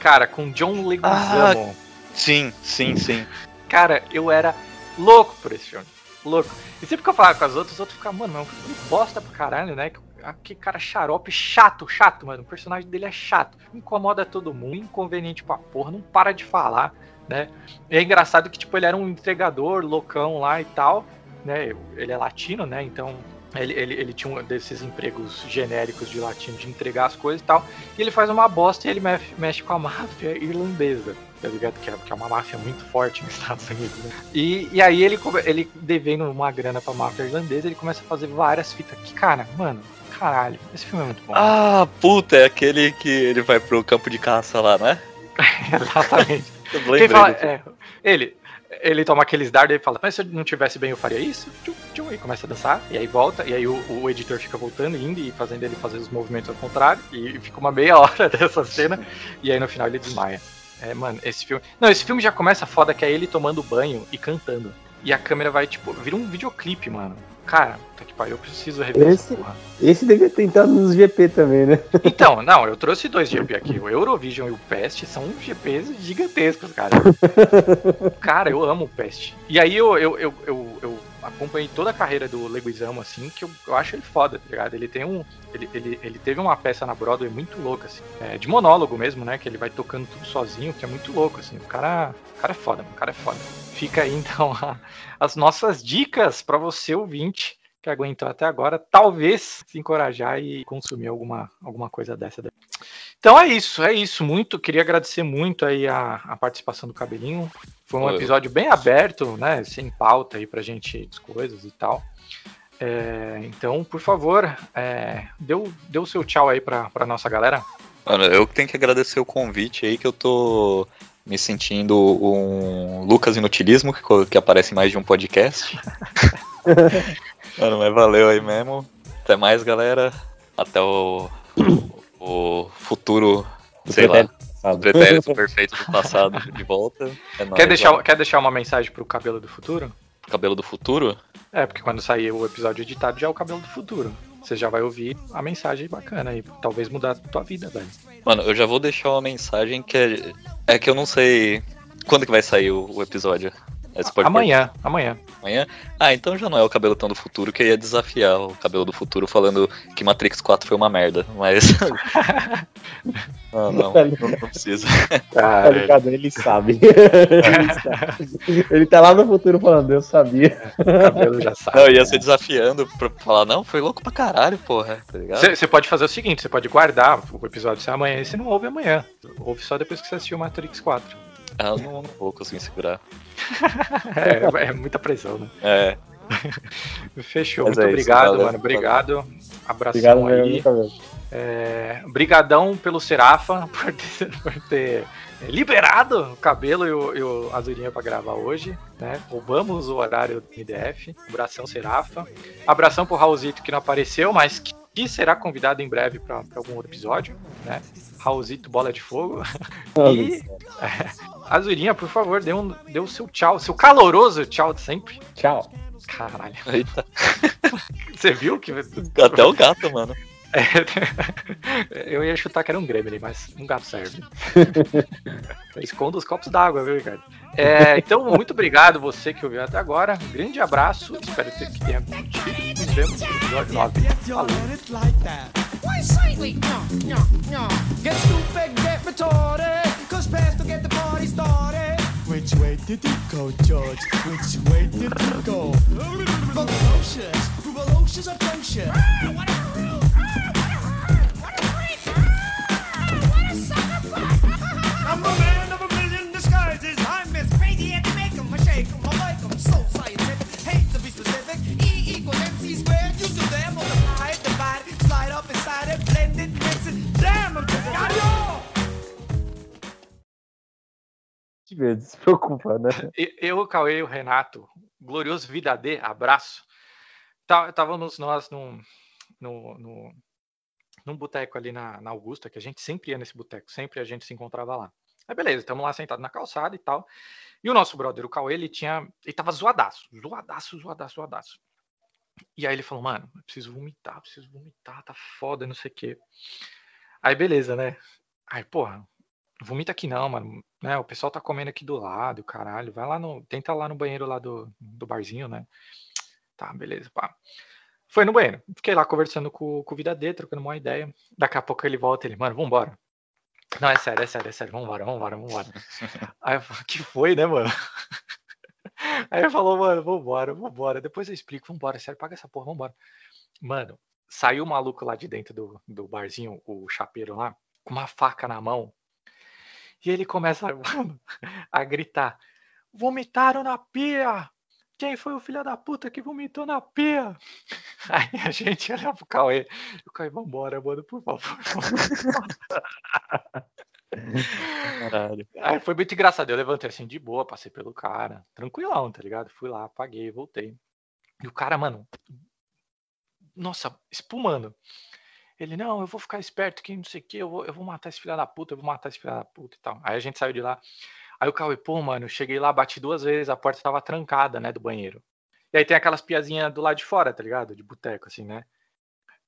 Cara, com John Leguizamo. Sim, sim, sim. Cara, eu era louco por esse filme. Louco. E sempre que eu falava com as outras, os outros ficavam, mano, é um filme bosta pra caralho, né? Ah, Que cara xarope, chato, chato, mano. O personagem dele é chato. Incomoda todo mundo, inconveniente pra porra, não para de falar, né? E é engraçado que, tipo, ele era um entregador loucão lá e tal, né? Ele é latino, né? Então ele, ele, ele tinha um desses empregos genéricos de latino de entregar as coisas e tal. E ele faz uma bosta e ele mexe, mexe com a máfia irlandesa. Tá ligado? Que é, que é uma máfia muito forte nos Estados Unidos, né? E, e aí ele, ele devendo uma grana pra máfia irlandesa, ele começa a fazer várias fitas. Que, cara, mano, caralho, esse filme é muito bom. Ah, puta, é aquele que ele vai pro campo de caça lá, né? Exatamente. Eu lembrei fala, do filme. é, ele, ele toma aqueles dardos e fala, mas se eu não tivesse bem eu faria isso? Tchum, tchum, e começa a dançar, e aí volta, e aí o, o editor fica voltando, indo e fazendo ele fazer os movimentos ao contrário, e fica uma meia hora dessa cena, e aí no final ele desmaia. É, mano, esse filme. Não, esse filme já começa foda que é ele tomando banho e cantando. E a câmera vai, tipo, vira um videoclipe, mano. Cara, tá que pariu, eu preciso rever Esse- essa porra. Esse devia ter entrado nos GP também, né? Então, não, eu trouxe dois GP aqui. O Eurovision e o Pest são GPs gigantescos, cara. Cara, eu amo o Pest. E aí eu, eu, eu, eu, eu acompanhei toda a carreira do Leguizamo, assim, que eu, eu acho ele foda, tá ligado? Ele tem um. Ele, ele, ele teve uma peça na Broadway muito louca, assim. é, de monólogo mesmo, né? Que ele vai tocando tudo sozinho, que é muito louco, assim. O cara, o cara é foda, o cara é foda. Fica aí, então, a- as nossas dicas pra você, ouvinte, que aguentou até agora, talvez se encorajar e consumir alguma, alguma coisa dessa. daí. Então é isso, é isso. Muito, queria agradecer muito aí a, a participação do Cabelinho. Foi um Oi. episódio bem aberto, né? Sem pauta aí pra gente as coisas e tal. É, então, por favor, é, deu, deu seu tchau aí pra, pra nossa galera. Mano, eu que tenho que agradecer o convite aí, que eu tô me sentindo um Lucas Inutilismo, que, que aparece em mais de um podcast. Mano, mas valeu aí mesmo. Até mais, galera. Até o, o futuro, sei lá, o pretérito perfeito do passado de volta. É nóis, Quer deixar, quer deixar uma mensagem pro Cabelo do Futuro? Cabelo do futuro? É, porque quando sair o episódio editado já é o Cabelo do Futuro. Você já vai ouvir a mensagem bacana aí. Talvez mudar a tua vida, velho. Mano, eu já vou deixar uma mensagem que é, é que eu não sei quando que vai sair o, o episódio. Pode Amanhã, amanhã. amanhã. Ah, então já não é o cabelotão do futuro que eu ia desafiar o cabelo do futuro falando que Matrix 4 foi uma merda, mas. não, não, não, não precisa. Tá ligado? Ele sabe. ele, sabe. Ele tá lá no futuro falando, eu sabia. O cabelo já sabe. Não, eu ia ser desafiando pra falar, não, foi louco pra caralho, porra, tá ligado? Você pode fazer o seguinte, você pode guardar o episódio se é amanhã e você não ouve amanhã. Ouve só depois que você assistiu Matrix 4. Ah, eu não, não vou conseguir segurar. É, é muita pressão, né? É, Fechou. Mas Muito é isso, obrigado, valeu. mano. Obrigado. Abração Obrigado aí. mesmo, cabelo. É, brigadão pelo Serafa por ter, por ter liberado o cabelo e o, e o Azurinha pra gravar hoje, né? Roubamos o horário do MDF. Abração Serafa. Abração pro Raulzito que não apareceu, mas que, que será convidado em breve pra pra algum outro episódio, né? Raulzito Bola de Fogo. E Azurinha, por favor, dê, um, dê o seu tchau, seu caloroso tchau de sempre. Tchau. Caralho. eita, Você viu que. até o gato, mano. É, eu ia chutar que era um Gremlin, mas um gato serve. Esconda os copos d'água, viu, Ricardo? É, então, muito obrigado você que ouviu até agora. Um grande abraço. Espero que tenha curtido. Nos vemos no episódio 9. Falou. quite slightly. No, no, no. Get stupid, get retarded, cause past to get the party started. Which way did it go, George? Which way did it go? Volocious, volocious attention. Ah, what a rude, ah, what a hurt, ah, what a freak, ah, what a sucker punch! I'm a man. Despreocupa, né? E- Eu, o Cauê e o Renato, glorioso Vida D, abraço. Tá- Estávamos nós num, no, no, num boteco ali na, na Augusta, que a gente sempre ia nesse boteco, sempre a gente se encontrava lá. Aí beleza, estamos lá sentados na calçada e tal. E o nosso brother, o Cauê, ele tinha. Ele tava zoadaço, zoadaço, zoadaço, zoadaço. E aí ele falou, mano, preciso vomitar, preciso vomitar, tá foda, não sei o quê. Aí beleza, né? Aí, porra, vomita aqui não, mano. Né? O pessoal tá comendo aqui do lado, caralho. Vai lá no. Tenta lá no banheiro lá do, do barzinho, né? Tá, beleza, pá. Foi no banheiro. Fiquei lá conversando com, com o Vida D, trocando uma ideia. Daqui a pouco ele volta ele, mano, vambora. Não, é sério, é sério, é sério, vambora, vambora, vambora. Aí eu falei, que foi, né, mano? Aí ele falou, mano, vambora, vambora. Depois eu explico, vambora, sério, paga essa porra, vambora. Mano, saiu o maluco lá de dentro do, do barzinho, o chapeiro lá, com uma faca na mão. E ele começa a gritar: Vomitaram na pia! Quem foi o filho da puta que vomitou na pia? Aí a gente olha pro Cauê. O Cauê, vambora, mano, por favor. Caralho. Aí foi muito engraçado. Eu levantei assim de boa, passei pelo cara, tranquilão, tá ligado? Fui lá, paguei, voltei. E o cara, mano, nossa, espumando. Ele, não, eu vou ficar esperto que não sei o que, eu vou, eu vou matar esse filho da puta, eu vou matar esse filho da puta e tal. Aí a gente saiu de lá. Aí o Cauê, pô, mano, eu cheguei lá, bati duas vezes, a porta tava trancada, né, do banheiro. E aí tem aquelas piazinhas do lado de fora, tá ligado? De boteco, assim, né?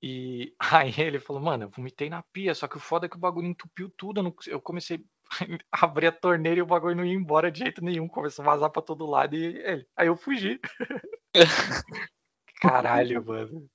E aí ele falou, mano, eu vomitei na pia, só que o foda é que o bagulho entupiu tudo. Eu, não- eu comecei a abrir a torneira e o bagulho não ia embora de jeito nenhum. Começou a vazar pra todo lado e ele. Aí eu fugi. Caralho, mano.